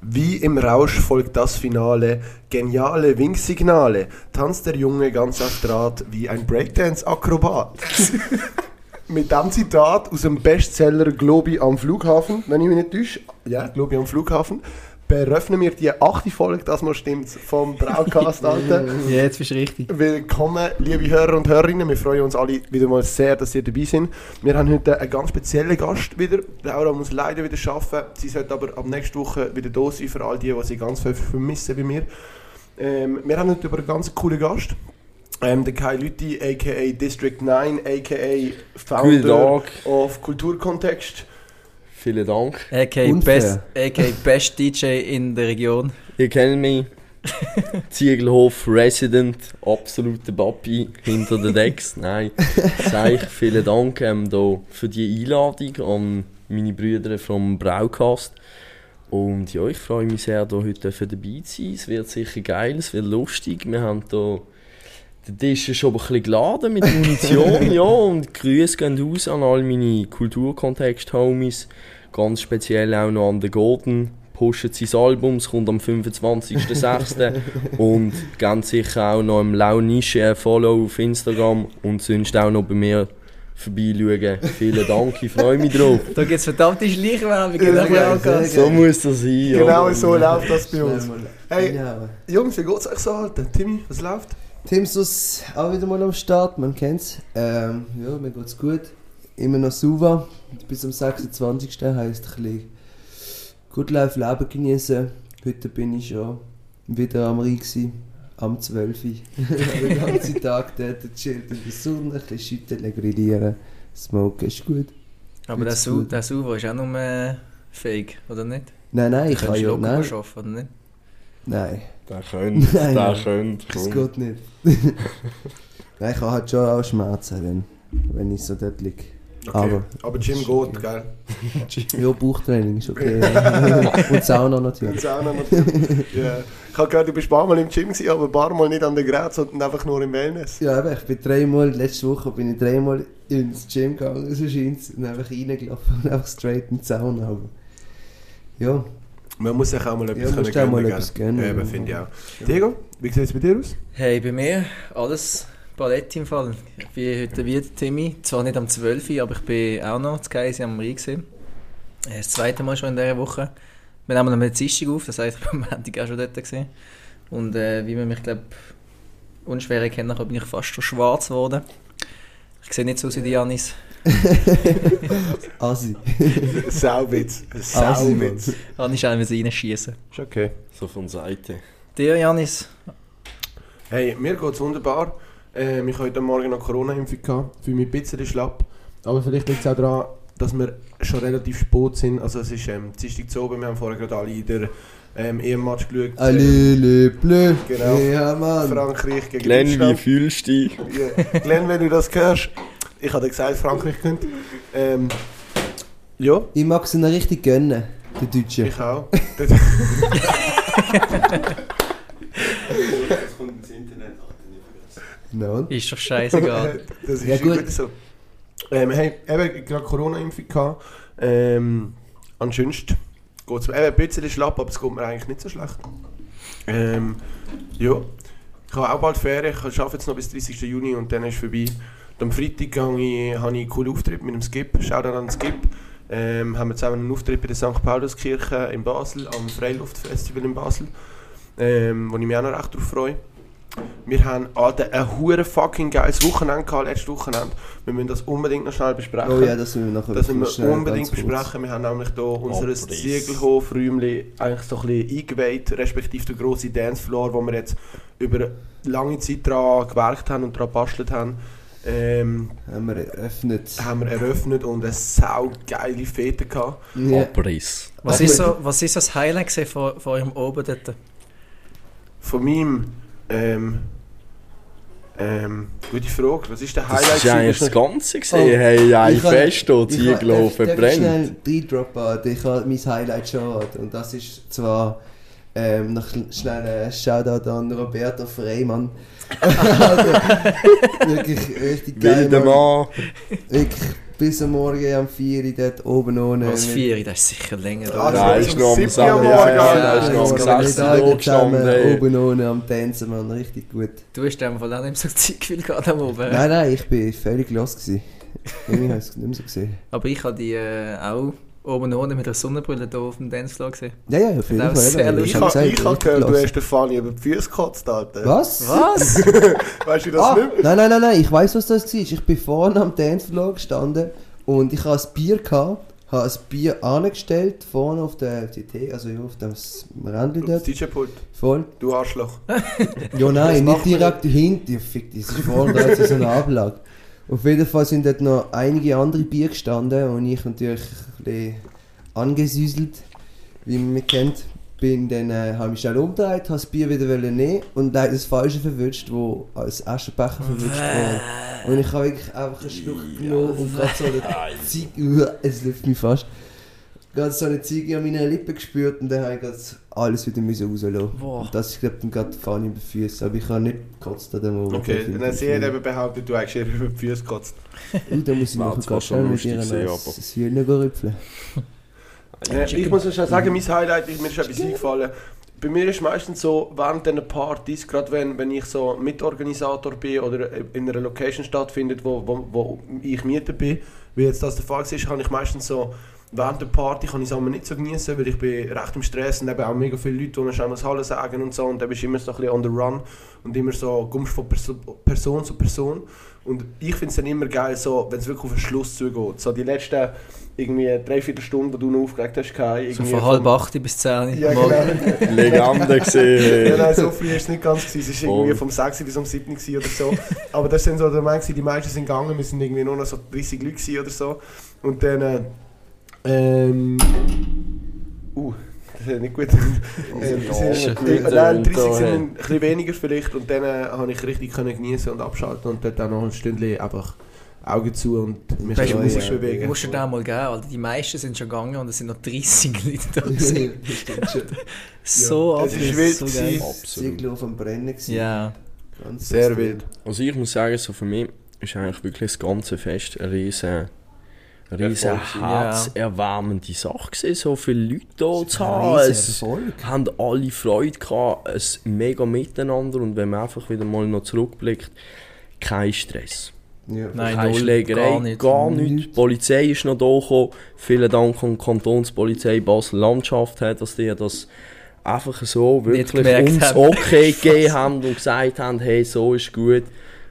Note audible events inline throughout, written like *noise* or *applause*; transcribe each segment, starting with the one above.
Wie im Rausch folgt das Finale. Geniale Winksignale. Tanzt der Junge ganz auf Draht wie ein Breakdance-Akrobat. *laughs* Mit dem Zitat aus dem Bestseller Globi am Flughafen, wenn ich mich nicht täusche, ja, Globi am Flughafen, beröffnen wir die achte Folge, das mal stimmt, vom Braucast, *laughs* Alter. Ja, jetzt bist du richtig. Willkommen, liebe Hörer und Hörerinnen. Wir freuen uns alle wieder mal sehr, dass ihr dabei sind. Wir haben heute einen ganz speziellen Gast wieder. Laura muss leider wieder arbeiten. Sie sollte aber ab nächster Woche wieder da sein für all die, die sie ganz viel vermissen bei mir. Ähm, wir haben heute aber einen ganz coolen Gast. Ähm, der Kai Lütti, a.k.a. District 9, a.k.a. Founder of Kulturkontext. Vielen Dank. AK Unfair. Best, AK Best DJ in der Region. Ihr kennt mich. *laughs* Ziegelhof Resident, absoluter Papi hinter den Decks. *laughs* Nein, sage ich vielen Dank ähm, da für die Einladung an meine Brüder vom Braucast. Und ja, ich freue mich sehr, da heute für dabei zu sein. Es wird sicher geil, es wird lustig. Wir haben da der Tisch schon ein bisschen geladen mit Munition, *laughs* ja, und Grüße gehen raus an all meine Kulturkontext-Homies. Ganz speziell auch noch an den Golden. Pushen sein Album, es kommt am 25.06. *laughs* und ganz sicher auch noch im Launische ein Follow auf Instagram und sonst auch noch bei mir vorbeischauen. Vielen Dank, ich freue mich drauf. Da gibt es verdammte Schleichwerbung Ja, in der ja. So muss das sein, ja. Genau so läuft das bei uns. Hey. Jungs, wie geht's euch so, Alter? Timmy, was läuft? Timsus auch wieder mal am Start, man kennt's. Ähm, ja, mir geht's gut. Immer noch Suva. Bis am 26. heisst ein bisschen Good Life Leben genießen. Heute bin ich schon wieder am Rhein gsi, am 12. Uhr. *laughs* Den ganzen Tag dort chillt in der Sonne, ein bisschen schütteln, grillieren. Smoken ist gut. Aber der, gut. der Suvo ist auch nur äh, fake, oder nicht? Nein, nein, ich Du kann ja. Nein, arbeiten, oder nicht? nein, Der könnte, *laughs* Nein, der nein. könnte. das geht nicht. *laughs* nein, ich habe halt schon auch Schmerzen, wenn, wenn ich so dort liege. Okay. Aber Aber Jim geht, gell? *laughs* Ja, Bauchtraining ist okay. *laughs* Und Sauna natürlich. Auch noch natürlich. ja. Ich habe gehört, du bist ein paar Mal im Gym, gewesen, aber ein paar Mal nicht an der Gerät, sondern einfach nur im Wellness. Ja, eben, ich bin dreimal, letzte Woche bin ich dreimal ins Gym gegangen, so scheint's, und einfach reingelaufen und einfach straight in die Sauna. Aber ja, Man muss sich auch mal etwas Ja, können auch mal etwas gönnen, Ja, eben, ja. finde ich auch. Diego, wie sieht es bei dir aus? Hey, bei mir alles Palette im Fall. Ich bin heute wieder Timmy, zwar nicht am 12. Uhr, aber ich bin auch noch zu Geisi am Rhein gesehen. Das zweite Mal schon in dieser Woche. Wir nehmen am Dienstag auf, das heisst, ich bin am Montag auch schon dort gesehen. Und äh, wie man mich, glaube unschwer erkennen kann, bin ich fast schon schwarz geworden. Ich sehe nicht so aus wie die Janis. *laughs* Asi. *laughs* Sauwitz. Sauwitz. Janis schnell müssen reinschießen. Ist okay. So von Seite. Dir, Janis? Hey, mir geht es wunderbar. Ähm, ich habe heute Morgen noch Corona-Impfung gehabt. Fühle mich ein bisschen schlapp. Aber vielleicht liegt es auch daran, dass wir schon relativ spät sind. Also es ist ähm, Dienstag zu oben. Wir haben vorher gerade alle in der ähm, EM-Match geschaut. Allele bleu. Genau. Ja, Mann. Frankreich gegen Glenn, wie Deutschland. fühlst du dich? Ja. Glenn, wenn du das hörst, ich habe dir gesagt, Frankreich könnte. Ähm, ja, Ich mag es ihnen richtig gönnen, die Deutschen. ich auch. *laughs* *laughs* No. Ist doch scheißegal. *laughs* das ist Ja, gut. so. Ähm, hey, eben gerade Corona-Impfung gehabt. Ähm, ansonsten geht es mir eben ein bisschen schlapp, aber es geht mir eigentlich nicht so schlecht. Ähm, ja, ich habe auch bald Ferien. Ich arbeite jetzt noch bis 30. Juni und dann ist es vorbei. Und am Freitag ich, habe ich einen coolen Auftritt mit dem Skip. Schau dann an den Skip. Ähm, haben wir zusammen einen Auftritt bei der St. Pauluskirche in Basel, am Freiluftfestival in Basel, ähm, wo ich mich auch noch recht darauf freue. Wir haben Alter, ein hure fucking geiles Wochenende gehabt, letztes Wochenende. Wir müssen das unbedingt noch schnell besprechen. Oh ja, das müssen wir nachher Das müssen wir schnell unbedingt besprechen. Wir haben nämlich hier unser Abriss. Ziegelhof-Räumchen eigentlich so ein bisschen eingeweiht, respektive der grosse Dancefloor, wo wir jetzt über lange Zeit daran gewerkt haben und daran gebastelt haben. Ähm, Haben wir eröffnet. haben wir eröffnet und eine saugeile Fete gehabt. Ja. Abriss. Was ist so, was ist das Highlight von, von eurem Oben dort? Von meinem, ähm, ähm, gute Frage, was ist der Highlight? Das ist eigentlich das gewesen? Ganze Oh, gesehen. hey, ein Fest hier, darf- darf ich brennt. schnell reindroppen? Alter? Ich habe mein Highlight schon. Und das ist zwar ähm, noch schnell ein Shoutout an Roberto Freimann. *laughs* also, wirklich richtig geil. Wilder. Mann. Wirklich bis am Morgen um 4 Uhr dort oben ohne. Was vier, das ist sicher länger. Ah, da. Nein, das ist noch am 7 Uhr am 7 Morgen, ja, Alter. ja, ist noch am Wir 6 alle Uhr zusammen gestanden. oben ohne am Tänzen, man, richtig gut. Du hast in dem Fall auch nicht so Zeit gefühlt gerade am Oben. Nein, nein, ich bin völlig los gewesen. Irgendwie habe ich es nicht mehr so gesehen. Aber ich habe die äh, auch oben ohne mit der Sonnenbrille hier auf dem Dancefloor gesehen. Ja, ja, auf jeden Fall. ist sehr eben. Ich habe hab gehört, du hast den Fanny über die Füße gekotzt, Alter. Was? Was? *laughs* Weißt du das Ah, nicht? nein, nein, nein, nein, ich weiß, was das war. Ich bin vorne am Dancefloor gestanden und ich hatte ein Bier, gehabt, habe ein Bier angestellt, vorne auf der TT, also ja, auf dem Rändchen Das dort, DJ-Pult. voll. Du Arschloch. Ja, nein, nicht direkt dahinter. Ja, fick, das ist vorne da jetzt so eine Ablage. Auf jeden Fall sind dort noch einige andere Bier gestanden und ich natürlich ein bisschen angesüßelt, wie man mich kennt. Bin dann, äh, habe mich schnell umgedreht, habe das Bier wieder nehmen und leider das Falsche verwünscht, wo als Aschenbecher verwünscht wurde. Und ich habe wirklich einfach einen Schluck genommen und gerade so eine Ziege, es läuft mich fast, gerade so eine Ziege an meinen Lippen gespürt und dann habe ich gerade alles wieder müssen rauslassen. Boah. Und das ist glaube ich dann gerade Fanny über die Füße, aber ich habe nicht gekotzt an dem Moment. Okay, dann hat sie eben behauptet, du hast ihr über die Füße gekotzt. *laughs* Uh, da muss ich noch ganz schon schnell mit ihr ein Hühnchen rüpfeln. Ja, ich muss schon sagen, mein Highlight, ist- mir ist etwas eingefallen. Bei mir ist meistens so, während diesen Partys, gerade wenn, wenn ich so Mitorganisator bin oder in einer Location stattfindet, wo, wo, wo ich Mieter bin, wie jetzt das der Fall ist, kann ich meistens so, während der Party kann ich es aber nicht so genießen, weil ich bin recht im Stress und eben auch mega viele Leute, die mir schon Hallo sagen und so und dann bist du immer so ein bisschen on the run und immer so, kommst von Perso Person zu Person und ich finde es dann immer geil, so, wenn es wirklich auf den Schluss zugeht. So die letzten irgendwie dreiviertel Stunden, die du noch aufgeregt hast, keine, So irgendwie von halb acht bis zehn. Ja, genau. *laughs* Legende gesehen. *laughs* Ja, nein, so früh war es nicht ganz. Gewesen. Es war irgendwie vom 6 bis um 7 gewesen oder so. Aber das sind so der Moment, die meisten sind gegangen, wir sind irgendwie nur noch so 30 Leute oder so. Und dann. Äh, ähm. Uh, das ist nicht gut. *laughs* äh, äh, nein, 30 Da, sind ein bisschen weniger vielleicht. Und dann äh, habe ich richtig können genießen und abschalten und dort auch noch ein Stündchen einfach Augen zu und mich Weißt du, Musik ja, bewegen. Du musst dir da mal geben, Alter. Die meisten sind schon gegangen und es sind noch 30 Leute *laughs* da. gewesen. Stimmt schon. so Ja, ab, es ist wild so geil. Absolut. Auf dem Brennen gewesen. Ja. Ganz Sehr wild. Also ich muss sagen, so für mich ist eigentlich wirklich das ganze Fest eine riesen, riesen herzerwärmende Sache gewesen, so viele Leute da zu haben. Es haben alle Freude gehabt, es mega miteinander und wenn man einfach wieder mal noch zurückblickt, kein Stress. Ja. Nein, Keine Schlägerei, gar nicht. gar nicht. Nichts. Die Polizei ist noch da gekommen. Vielen Dank an die Kantonspolizei Basel-Landschaft, dass die das einfach so wirklich uns haben. okay gegeben haben und gesagt haben, hey, so ist gut,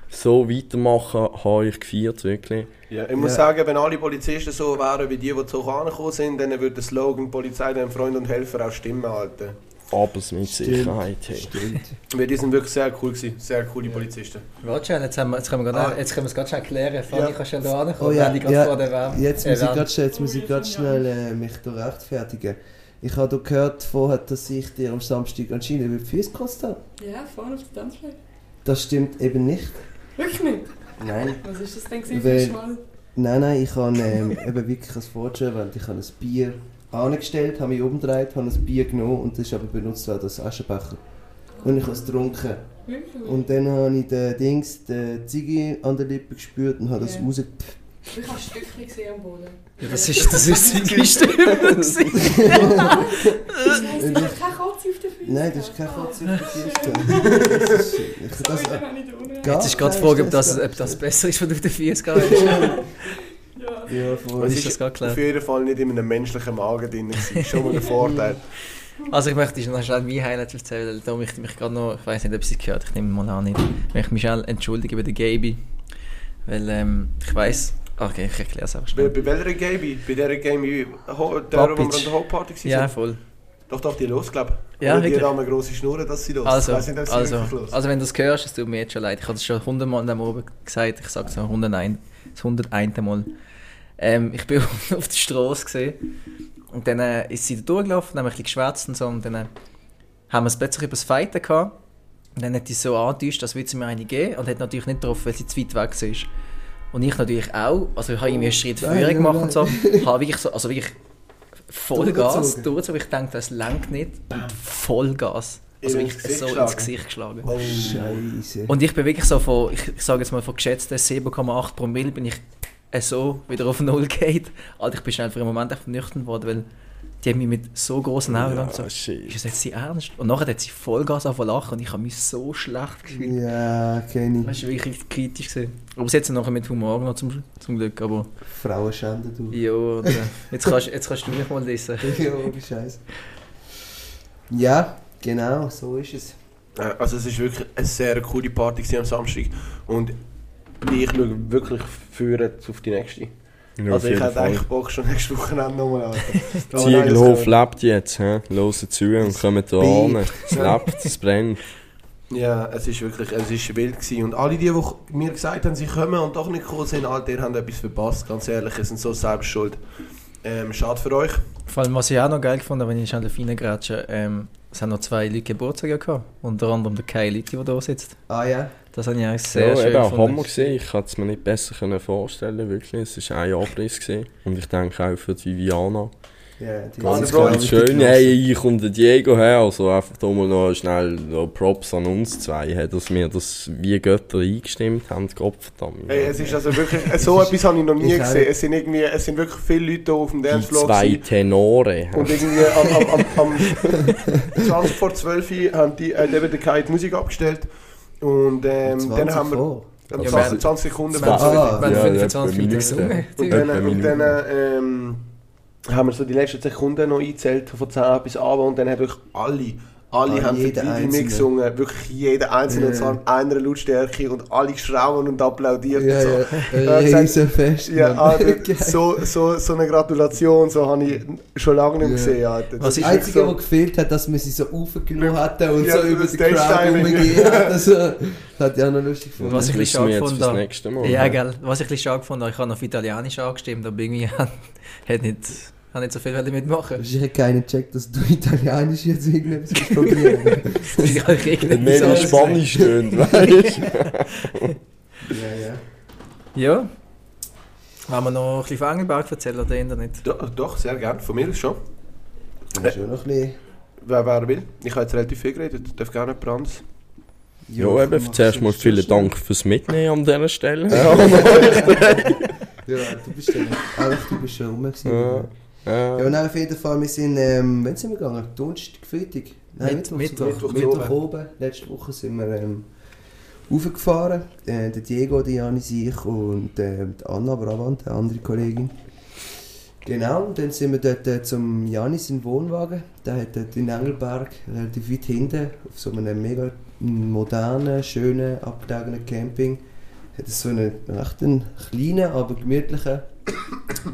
so weitermachen, habe ich gefeiert, wirklich. Ja, ich muss Ja. sagen, wenn alle Polizisten so wären wie die, die zu angekommen sind, dann würde der Slogan Polizei dem Freund und Helfer auch stimmen, Alter. Aber es mit Sicherheit. Hey. Stimmt. Weil die sind wirklich sehr cool gewesen, sehr coole Polizisten. Warte schnell, jetzt, haben wir, jetzt können wir gerade Ah. jetzt können wir es gerade schnell klären. Fanny, Ja. kannst du ja da ankommen, Oh ja, wenn ich gerade ja. vor der Wärme Jetzt muss ich ganz schnell, jetzt muss ich ganz schnell äh, mich da rechtfertigen. Ich habe gehört vorher, dass ich dir am Samstag anscheinend über die Füße gekostet habe. Ja, vorne auf der Tanzfläche. Das stimmt eben nicht. Wirklich nicht? Nein. Was ist das denn gewesen für ein? Nein, nein, ich habe ähm, *laughs* eben wirklich schon erwähnt, ich habe ein Bier angestellt, habe mich umgedreht, habe ein Bier genommen und das ist aber benutzt worden als Aschenbecher. Und ich habe es getrunken. Wirklich? Und dann habe ich den Dings, den Ziggy an der Lippe gespürt und habe das Ja. rausgepfft. Ich habe ein Stückchen gesehen am Boden. Ja, das ist das ist die Stimme. Das *laughs* habe keine Katze auf den Füßen. Nein, das ist kein Kotz auf Füße. Sorry, Das ist- ich- das-. Gar Jetzt ist gerade die kein Frage, ob das, ob das besser ist, wenn du auf den Füßen *laughs* gehst. Ja. Ja, voll. ist das gerade klar? auf jeden Fall nicht in einem menschlichen Magen drin. gewesen. Schon mal ein Vorteil. Also ich möchte noch schnell mein Highlight erzählen. Da möchte ich mich gerade noch, ich weiß nicht, ob Sie es gehört ich nehme mal an nicht. Ich möchte mich schnell entschuldigen bei der Gaby. Weil ähm, ich weiß, okay, ich erkläre es einfach Bei, schnell. bei welcher Gaby? Bei der Gaby, der, wo wir an der Hauptparty waren? Ja, voll. Doch, doch, die los, glaube ich. Ja, Oder die haben eine grosse Schnur, dass sie los. Also, nicht, ob sie also, los. also wenn du es hörst, es tut mir jetzt schon leid. Ich habe es schon hundertmal am Oben gesagt, ich sage es noch 101, das 101. Mal. Ähm, ich bin *laughs* auf der Straße gesehen und dann äh, ist sie da durchgelaufen, haben wir ein bisschen geschwätzt und so und dann äh, haben wir es plötzlich über das Fighten gehabt. Und dann hat sie so angetäuscht, dass würde sie mir eine geben und hat natürlich nicht drauf, weil sie zu weit weg ist. Und ich natürlich auch, also ich habe irgendwie einen Schritt früher nein, gemacht und so, *laughs* habe wirklich so, also wirklich Vollgas Durchgezogen. ich denke, das lenkt nicht und Vollgas. Also wirklich ins so ins geschlagen? Gesicht geschlagen. Oh. Scheiße. Und ich bin wirklich so von, ich, ich sage jetzt mal von geschätzten 7,8 Promille bin ich äh, so wieder auf Null *laughs* geht. Alter, ich bin schnell für einen Moment einfach nüchtern geworden, weil die haben mich mit so großen Augen Ja, so, shit. ist das jetzt sie ernst? Und nachher hat sie Vollgas zu lachen und ich habe mich so schlecht gefühlt. Ja, kenne Das ich. war wirklich kritisch. Gewesen. Aber sie hat es nachher mit Humor noch zum, zum Glück. Aber Frauen schänden, du. ja, äh, jetzt, kannst, jetzt kannst du mich mal lesen. *laughs* Ja, ohne Scheiß. Ja, genau, so ist es. Äh, Also es ist wirklich eine sehr coole Party am Samstag und ich schaue wirklich führen auf die nächste. Ja, also ich hätte eigentlich Bock schon nächstes Wochenende nochmal an. Ziegelhof lebt jetzt, hä? Hören zu und kommen da an. Es lebt, es brennt. Ja, es ist wirklich, es ist wild gewesen. Und alle die, die mir gesagt haben, sie kommen und doch nicht gekommen sind, Alter, ihr habt etwas verpasst, ganz ehrlich, es sind so selbst schuld. Ähm, schade für euch. Vor allem, was ich auch noch geil gefunden habe, wenn ich schnell reingrätsche, ähm, es haben noch zwei Leute Geburtstag gehabt. Unter anderem der Kai Litti, der da sitzt. Ah ja, Das habe ich eigentlich sehr ja, schön eben, gefunden. Hammer gesehen. Ich konnte es mir nicht besser können vorstellen, wirklich. Es war ein Abriss. Gewesen. Und ich denke auch für die Viviana. ja die Ganz Ganz, Bro, ganz schön. Hey, ich und der Diego her. Also einfach da mal noch schnell noch Props an uns zwei, hey, dass wir das wie Götter eingestimmt haben. Gott verdammt. Ey, es ist also wirklich, *laughs* so etwas habe ich noch nie Ich auch. gesehen. Es sind irgendwie, es sind wirklich viele Leute hier auf dem die Dancefloor zwei gewesen. Tenore. Und irgendwie am, am, am, am *laughs* 20 vor 12 Uhr haben die, hat eben der Kai die Musik abgestellt. Und ähm, 20 dann haben wir vor. Ja, 20, wir- 20 Sekunden. Wenn Ah, Wenn Ja, 25 etwa Minuten Minute. gesungen. Und dann, und dann ähm, haben wir so die letzten Sekunden noch eingezählt, von 10 bis Abend. Und dann haben wirklich alle, alle Ah, haben für die Einzelne. mitgesungen. Wirklich jeder Einzelne. Ja. Und zwar in einer Lautstärke. Und alle geschrauen und applaudiert. Ja, und so. ja, Ja, ein gesagt- Riesenfest. Ja. Alter, *laughs* Geil. so, so, so eine Gratulation, so habe ich schon lange nicht mehr Ja. gesehen. Alter. Was ist Das Einzige, wirklich was gefehlt hat, dass man sie so aufgenommen hatte und Ja, so über das die Crowd hat. *laughs* Also, das hat auch noch lustig gefunden. Was ich das ein bisschen schade wir nächste Mal. Ja, gell. Was ich ein bisschen schade gefunden habe, ich habe auf Italienisch angestimmt, aber irgendwie *laughs* hat nicht, hat nicht so viel wollen mitmachen. Ich hätte keinen gecheckt, dass du Italienisch jetzt irgendetwas probieren *laughs* habe irgendwie mehr in. Spanisch stöhnt, weißt du? *laughs* Ja, ja. Ja. Wollen wir noch ein bisschen von Engelberg erzählen oder eher nicht? Doch, doch, sehr gerne. Von mir schon. Ist schon noch ein bisschen... Wer, wer will. Ich habe jetzt relativ viel geredet. Darf gerne jemand anderes. Ja, eben, zuerst mal vielen. Dank fürs Mitnehmen an dieser Stelle. Ja, *laughs* du bist ja einfach, du bist schon rum. Ja. Ja, Ja. und auf jeden Fall, wir sind, ähm, wann sind wir gegangen? Donnerstag, Freitag? Nein, Mitt- Mittwoch, Mittwoch. Mittwoch Mittwoch oben. Letzte Woche sind wir ähm, raufgefahren. Äh, der Diego, die Janis, ich und äh, die Anna Bravant, eine andere Kollegin. Genau, und dann sind wir dort äh, zum Janis in den Wohnwagen. Der hat dort in Engelberg, relativ weit hinten, auf so einem mega modernen, schönen, abgelegenen Camping. Hat so einen recht einen kleinen, aber gemütlichen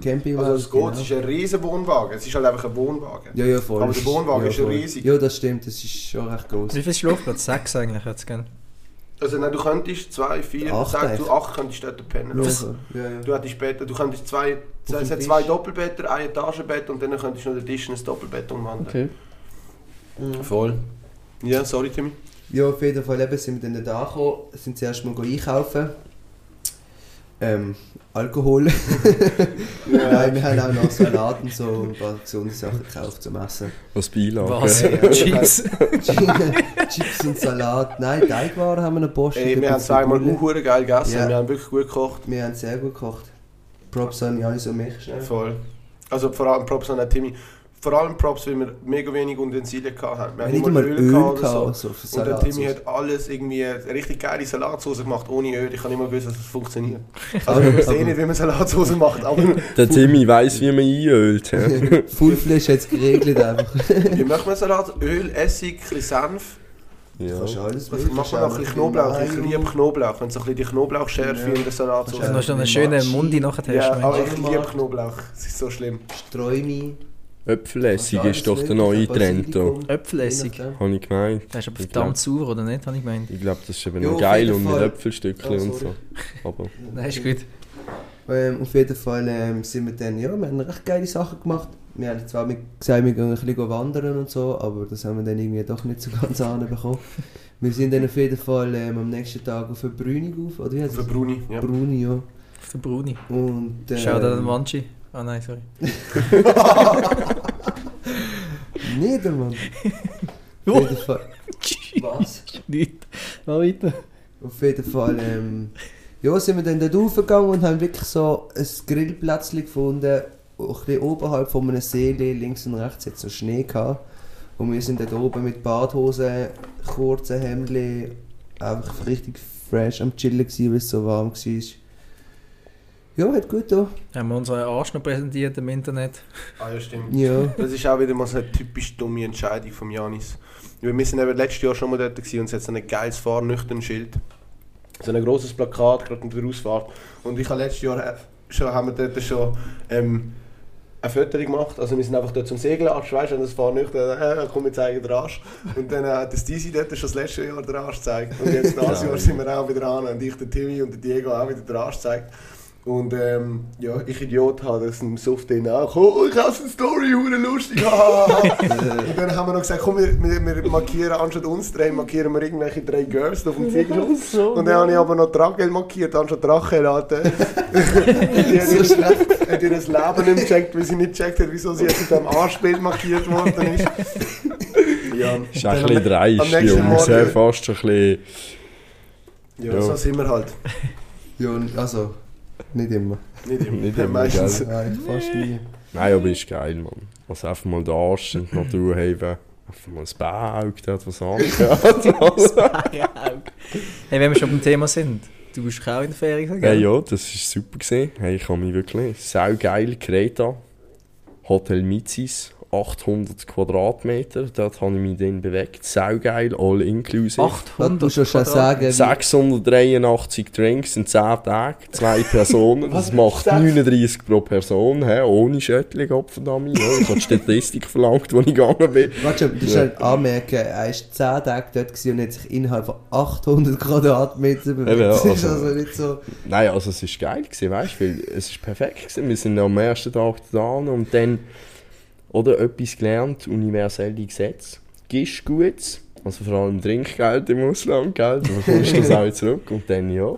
Campingwagen. Also es geht, es ist ein riesen Wohnwagen. Es ist halt einfach ein Wohnwagen. Ja, ja, voll. Aber der Wohnwagen ja, ist riesig. Ja, das stimmt, das ist schon recht groß. Wie viel Schlafplatz? Sechs eigentlich jetzt, gell? Also nein, du könntest zwei, vier, Acht sechs, du acht könntest dort pennen. Ja, ja. Du hättest später, du könntest zwei, es hat zwei Doppelbetten, ein Etagenbett und dann könntest du noch den Tisch in ein Doppelbett umwandeln. Mhm. Voll. Ja, sorry Timmy. Ja, auf jeden Fall eben sind wir dann da gekommen, sind zuerst mal einkaufen. Ähm, Alkohol. *laughs* Nein, wir haben auch noch Salat und so und ein paar gesunde Sachen gekauft zum Essen. Als Beilage. Was? Ja, ja. Chips? *laughs* Chips und Salat. Nein, Teigwaren haben wir noch Post. Ey, wir haben zweimal hure geil gegessen, Ja. wir haben wirklich gut gekocht. Wir haben sehr gut gekocht. Props an Janis und mich schnell. Voll. Also vor allem Props an Timmy. Vor allem Props, weil wir mega wenig Utensilien gehabt haben. Wir haben nicht mal Öl gehabt gehabt, oder also für so. Und der Salat. Timmy hat alles irgendwie eine richtig geile Salatsauce gemacht, ohne Öl. Ich habe nicht mal gewusst, dass das funktioniert. Aber- *laughs* Also ich sehe nicht, wie man Salatsauce macht, aber *laughs* Der Timmy weiss, wie man einölt. *laughs* Fullfleisch hat es geregelt einfach. wie macht man Salat? Öl, Essig, ein bisschen Senf. Ja. Kannst du alles Was macht man noch? Ein bisschen Knoblauch. Ich liebe Knoblauch. Wenn so ein bisschen die Knoblauchschärfe Ja. in der Salatsauce Du hast noch einen schönen Mundi nachher Ja, aber ich liebe Knoblauch. Es ist so schlimm. Streumi. Äpfelessig ist doch der neue Trend. Äpfelessig. Habe ich gemeint. Das ist aber verdammt sauer, oder nicht? Habe ich gemeint. Ich glaube, das ist eben auf geil und mit. Äpfelstückchen und so. Aber Nein, ist gut. Ähm, auf jeden Fall ähm, sind wir dann, ja, wir haben recht geile Sachen gemacht. Wir haben zwar mit- gesagt, wir gehen ein bisschen wandern und so, aber das haben wir dann irgendwie doch nicht so ganz *laughs* anbekommen. wir sind dann auf jeden Fall ähm, am nächsten Tag auf eine Brünig auf, oder wie heißt Für es? Bruni. Ja. Bruni, ja. Für Bruni. Und, ähm, Schau da den Manchi. Ah nein, sorry. *laughs* Niedermann. auf jeden Fall. Was? Nicht. Mal weiter. Auf jeden Fall ähm, Ja, sind wir dann dort raufgegangen und haben wirklich so ein Grillplätzchen gefunden, ein bisschen oberhalb von einem See, links und rechts hat es so Schnee gehabt. Und wir sind dort oben mit Badhosen, kurzen Hemdli, einfach richtig fresh am Chillen gewesen, weil es so warm war. Ja, hat gut da. Haben wir unseren Arsch noch präsentiert im Internet. Ah ja, stimmt. Ja. Das ist auch wieder mal so eine typisch dumme Entscheidung von Janis. Wir sind eben letztes Jahr schon mal dort gewesen und es hat so ein geiles Fahrnüchtern-Schild. So ein grosses Plakat, gerade in der Ausfahrt. Und ich habe letztes Jahr äh, schon, haben wir dort schon ähm, ein Foto gemacht. Also wir sind einfach dort zum Segelarsch, weißt du, und das Fahrnüchtern, äh, komm, wir zeigen den Arsch. Und dann hat das Disi dort schon das letzte Jahr den Arsch gezeigt. Und jetzt dieses Jahr sind wir auch wieder an und ich, der Timmy und der Diego auch wieder den Arsch gezeigt. Und ähm, ja, ich Idiot habe das im Suff drin auch. Oh, ich habe eine Story, hure lustig. *laughs* und dann haben wir noch gesagt, komm, wir, wir, wir markieren anstatt uns drei, markieren wir irgendwelche drei Girls auf dem Ziegelschutz. und dann habe ich aber noch Rachel markiert, anstatt Rachel. Alter. *laughs* die hat ihr, hat ihr das Leben nicht gecheckt, weil sie nicht gecheckt hat, wieso sie jetzt mit dem Arschbild markiert worden ist. *laughs* ja, Ist auch ein bisschen dreist, Jungs. Fast ein bisschen... ja, Ja. so sind wir halt. Ja, und also, nicht immer. Nicht immer, Nicht immer, meistens. Nein, fast nie. Nein, aber ist geil, Mann. Also einfach mal den Arsch in die Natur *laughs* heben. Einfach mal ein Bauauge, der hat was *laughs* anderes. *laughs* Hey, wenn wir schon beim Thema sind, du bist auch in der Ferien, ja, gell? ja, das war super. Gewesen. Hey, ich habe mich wirklich saugeil Kreta. Hotel Mizis, 800 Quadratmeter. Dort habe ich mich dann bewegt. Saugeil, all inclusive. 800 Du musst schon sagen, wie, 683 Drinks in 10 Tagen, zwei *laughs* Personen. Das macht 39 pro Person, hä? ohne Schöttli, Gottverdammt. Ja, ich habe die Statistik verlangt, wo ich gegangen bin. Warte, du musst Ja. halt anmerken, er war 10 Tage dort gewesen und hat sich innerhalb von 800 Quadratmetern bewegt. Eben, ja, das ist also- also nicht so... Nein, also es war geil, gewesen, weißt du, weil es ist perfekt gewesen. Wir sind am ersten Tag da und dann, oder etwas gelernt, universelle Gesetze. Gibst Gutes, also vor allem Trinkgeld im Ausland, gell, *laughs* du bekommst das auch zurück. Und dann, ja,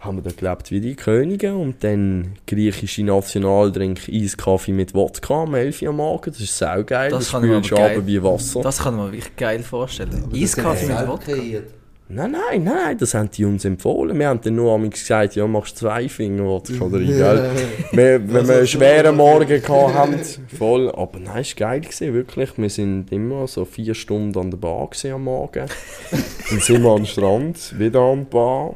haben wir da gelebt wie die Könige und dann griechische Nationaldrink Eiskaffee mit Wodka am 11 Uhr am Morgen, das ist saugeil, Das das, kann ich mir spülst du aber wie Wasser. Das kann man wirklich geil vorstellen. Eiskaffee mit Wodka. kreiert. Nein, nein, nein, das haben die uns empfohlen. Wir haben dann nur einmal gesagt, ja, machst zwei Finger Wodka oder rein, gell? Wir, wenn wir einen schweren Morgen haben, voll. Aber nein, es war geil, gewesen, wirklich. Wir sind immer so vier Stunden an der Bar am Morgen. Dann sind wir am Strand, wieder an der Bar.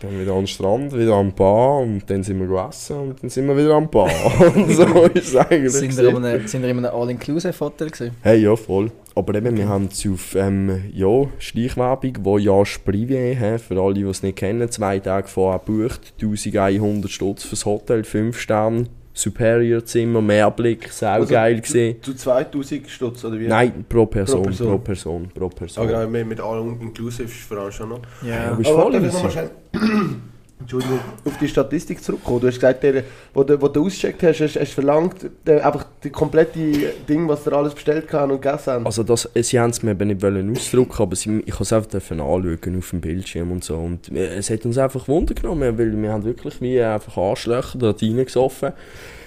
Dann wieder am Strand, wieder am Bar und dann sind wir gegessen und dann sind wir wieder am Bar. *laughs* Und so ist es eigentlich. Sind wir in einem, All-Inclusive-Hotel? Hey, ja, voll. Aber eben, wir haben es auf ähm, ja, Schleichwerbung, wo ja Privé, hä, für alle, die es nicht kennen, zwei Tage vorher gebucht, 1100 Stutz fürs Hotel, 5 Sterne, Superior Zimmer, Mehrblick, saugeil gesehen. Zu 2000 Stutz oder wie? Nein, pro Person, Person. pro Person, pro Person. Ah, genau, mit, mit allem inclusive ist vor allem schon noch. Ja. Aber ist Aber voll schnell *clears throat* Entschuldigung, auf die Statistik zurückkommen. Du hast gesagt, der, wo, du, wo du ausgecheckt hast, hast, hast verlangt, der, einfach die komplette Ding, was ihr alles bestellt haben und gegessen haben. Also das, sie haben es mir eben nicht wollen ausdrucken, aber sie, ich konnte es einfach anschauen auf dem Bildschirm und so. Und äh, es hat uns einfach Wunder genommen, weil wir haben wirklich wie einfach Arschlöcher dort reingesoffen.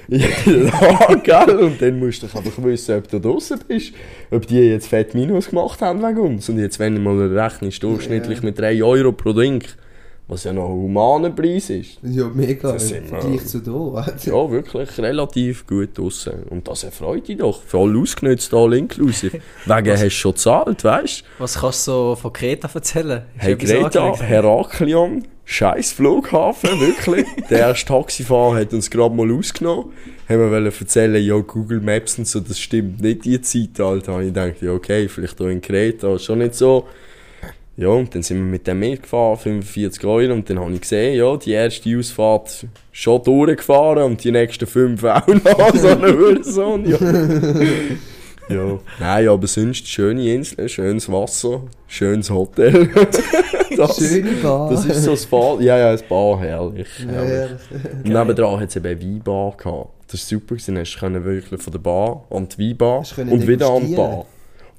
*laughs* Tag, gell? Und dann musst du einfach wissen, ob du draußen bist, ob die jetzt fett Minus gemacht haben wegen uns. Und jetzt, wenn du mal rechnest, durchschnittlich mit 3 Euro pro Drink, was ja noch ein humaner Preis ist. Ja, mega. Das Im sind wir- zu da. Ja, wirklich relativ gut draussen. Und das erfreut dich doch. Voll ausgenutzt, all inklusive. Wegen hast du schon gezahlt, weißt du? Was kannst du so von Kreta erzählen? Ist Hey angelegt? Heraklion, scheiß Flughafen, wirklich. *laughs* Der erste Taxifahrer hat uns gerade mal ausgenommen. Haben wir erzählen, ja, Google Maps und so, das stimmt nicht, die Zeit, Alter. Und ich dachte, ja, okay, vielleicht hier in Kreta, schon nicht so. Ja, und dann sind wir mit dem mitgefahren, 45 Euro, und dann habe ich gesehen, ja, die erste Ausfahrt schon durchgefahren und die nächsten fünf *laughs* auch noch, so eine Hurensohn, ja. *laughs* ja. Nein, aber sonst schöne Insel, schönes Wasser, schönes Hotel. *laughs* das, Schöne Bar. das ist so das Bar, ja, ja, das Bar, herrlich. Herrlich. Und nebendran hat es eben eine Weinbar gehabt. Das war super, gewesen. hast du wirklich von der Bar an die Weinbar und wieder an die? Bar.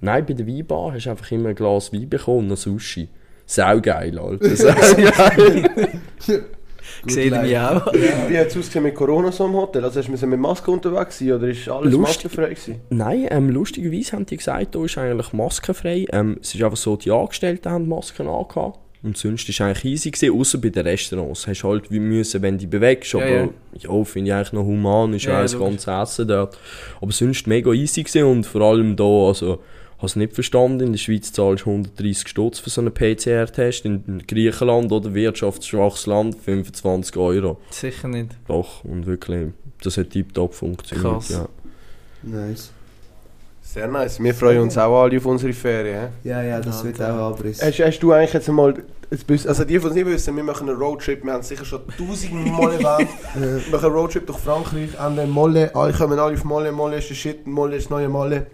Nein, bei der Weinbar hast du einfach immer ein Glas Wein bekommen und ein Sushi. Saugeil, Alter. Saugeil. Gesehen mich auch. Wie hat es ausgesehen mit Corona so im Hotel? Also hast du mit Maske unterwegs sein oder ist alles Lustig. maskenfrei gewesen? Nein, ähm, lustigerweise haben die gesagt, da ist eigentlich maskenfrei. Ähm, es ist einfach so, die Angestellten haben Masken angehabt. Und sonst war es eigentlich easy, gewesen, außer bei den Restaurants. Hast halt wie müssen, wenn du dich bewegst, Ja, aber ja. ja, finde ich eigentlich noch human, ist Ja, ja, ja, das ganze Essen dort. Aber sonst mega easy gewesen und vor allem da, also, habe es nicht verstanden, in der Schweiz zahlst du 130 Stutz für so einen PCR-Test, in Griechenland oder wirtschaftsschwaches Land 25 Euro. Sicher nicht. Doch, und wirklich, das hat tiptop funktioniert, Krass. ja. Nice. Sehr nice. Wir freuen uns auch alle auf unsere Ferien. Ja, ja, das wird auch Abriss. Hast, hast du eigentlich jetzt mal, jetzt bist- also die, die es nicht wissen, wir machen einen Roadtrip, wir haben es sicher schon tausend Mal *laughs* erwähnt. wir machen einen Roadtrip durch Frankreich, an den Molle, alle kommen alle auf Molle, Molle ist der Shit, Molle ist das neue Molle.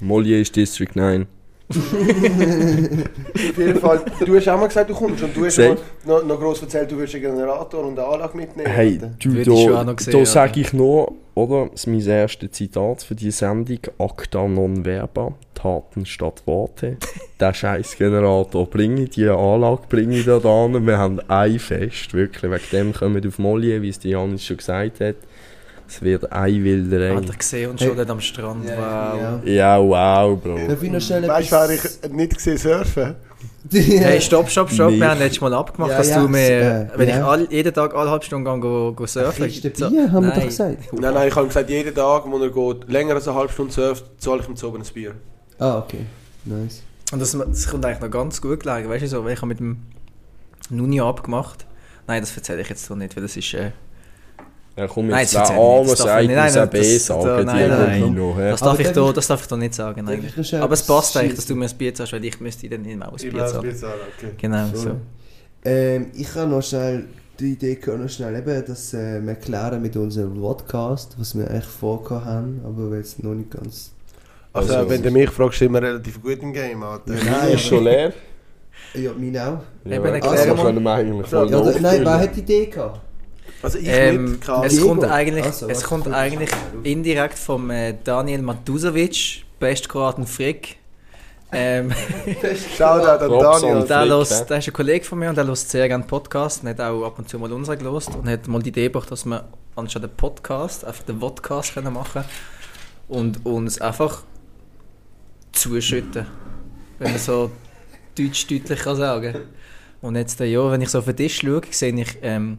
Mollier ist District 9. Auf jeden Fall, du hast auch mal gesagt, du kommst und du hast noch, noch gross erzählt, du willst einen Generator und eine Anlage mitnehmen. Hey, du, da, noch da sage ich nur, oder? Das ist mein erstes Zitat für die Sendung. Acta non verba, Taten statt Worte. *laughs* Der scheiß Generator bringe ich, die Anlage bringe ich da an. Wir haben ein Fest, wirklich. Wegen dem kommen wir auf Mollier, wie es die Janis schon gesagt hat. Es wird ein Wilderei. Hat er gesehen und schon dort am Strand. Ja, wow. ja. Ja, wow, Bro. Darf ich noch schnell Weißt du, wer ich nicht gesehen surfen? *laughs* Hey, stopp, stopp, stopp. Nicht. Wir haben letztes Mal abgemacht, Ja, dass ja, du mir, äh, wenn ich ja. all, jeden Tag alle halbe Stunde gehe, go, go surfen Kiste so- Bier, haben wir doch Nein. gesagt. Nein, nein, ich habe ihm gesagt, jeden Tag, wo er geht, länger als eine halbe Stunde surft, zahle ich ihm zu oben ein Bier. Ah, okay. Nice. Und das, das kommt eigentlich noch ganz gut gelegen, weißt du so, weil ich habe mit dem Nunio abgemacht. Nein, das erzähle ich jetzt so nicht, weil das ist... Äh, Ja, komm Nein, jetzt, arme nicht, das darf sagt ich nicht. uns Nein, ein B das- sagen, da- die nein, nein. Nino, hä? das, darf ich darf da, ich- das darf ich da nicht sagen eigentlich. Aber es passt eigentlich, dass du mir ein Bier zahlst, weil ich müsste dann nicht mal ein Bier zahlen. Bier zahlen, okay. Genau, Voll. so. Ähm, ich habe noch schnell die Idee gehabt, noch schnell eben, dass äh, wir erklären mit unserem Podcast, was wir eigentlich vorgehabt haben, aber wir jetzt noch nicht ganz. Also, Also- wenn du mich fragst, sind wir relativ gut im Game, Alter. Nein, ist schon leer. Ja, meine auch. Ja, Eben, also, erklär wir mal. können wir eigentlich voll Ja, oder, nein, wer hat die Idee gehabt? Also ich Ähm, nicht, es kommt eigentlich, Also, es kommt eigentlich indirekt vom äh, Daniel Matusovic, Bestkroaten Frick. Ähm, *laughs* Shoutout an Daniel. an- der, Frick, hört, hä? der ist ein Kollege von mir und der hört sehr gerne Podcast und hat auch ab und zu mal unseren gelost und hat mal die Idee gebracht, dass wir anstatt den Podcast einfach den Vodcast können machen und uns einfach zuschütten, wenn man so deutsch deutlich kann sagen. Und jetzt, äh, ja, wenn ich so auf den Tisch schaue, sehe ich ähm,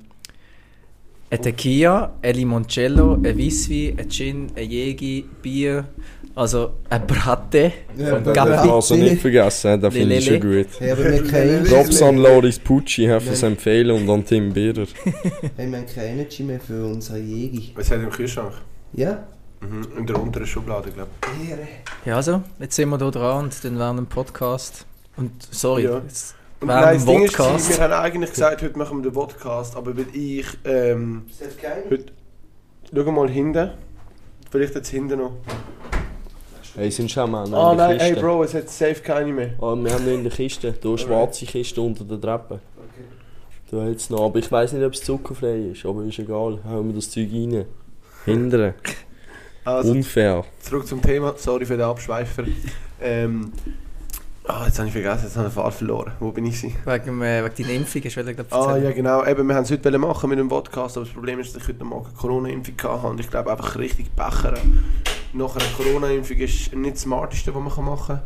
ein Tequila, ein Limoncello, ein Weisswein, ein Gin, ein Jägi, Bier, also ein Bratte Ja, von aber- Gappi. Also nicht vergessen, den finde ich schon gut. Hey, aber wir kennen Props an Loris Pucci hä, fürs Empfehlen und an Tim Birrer. *laughs* hey, wir haben kein Energy mehr für unsere Jägi. Was hat im Kühlschrank? Ja? Mhm. In der unteren Schublade, glaube ich. Ja, also, jetzt sind wir hier dran und dann während dem Podcast. Und sorry, Ja. jetzt Und während nein, das Ding ist, wir haben eigentlich gesagt, heute machen wir den Podcast, aber weil ich, ähm, heute, schau mal hinten, vielleicht jetzt hinten noch. Hey, sind schon mal Ah in der nein, Kiste. ey Bro, es hat safe keine mehr. Ah, wir haben noch in der Kiste, hier eine schwarze Kiste unter der Treppe. Da hat's noch, aber ich weiß nicht, ob es zuckerfrei ist, aber ist egal, hauen wir das Zeug rein. Hindern. Also, Unfair. zurück zum Thema, sorry für den Abschweifer. Ähm, ah, jetzt habe ich vergessen, jetzt habe ich den Faden verloren. Wo bin ich? Wegen, äh, wegen deiner Impfung, hast du glaub, Ah ja genau, eben, wir haben es heute machen mit dem Podcast, aber das Problem ist, dass ich heute Morgen eine Corona-Impfung hatte und ich glaube einfach richtig bechern. Nach einer Corona-Impfung ist nicht das Smarteste, was man machen kann.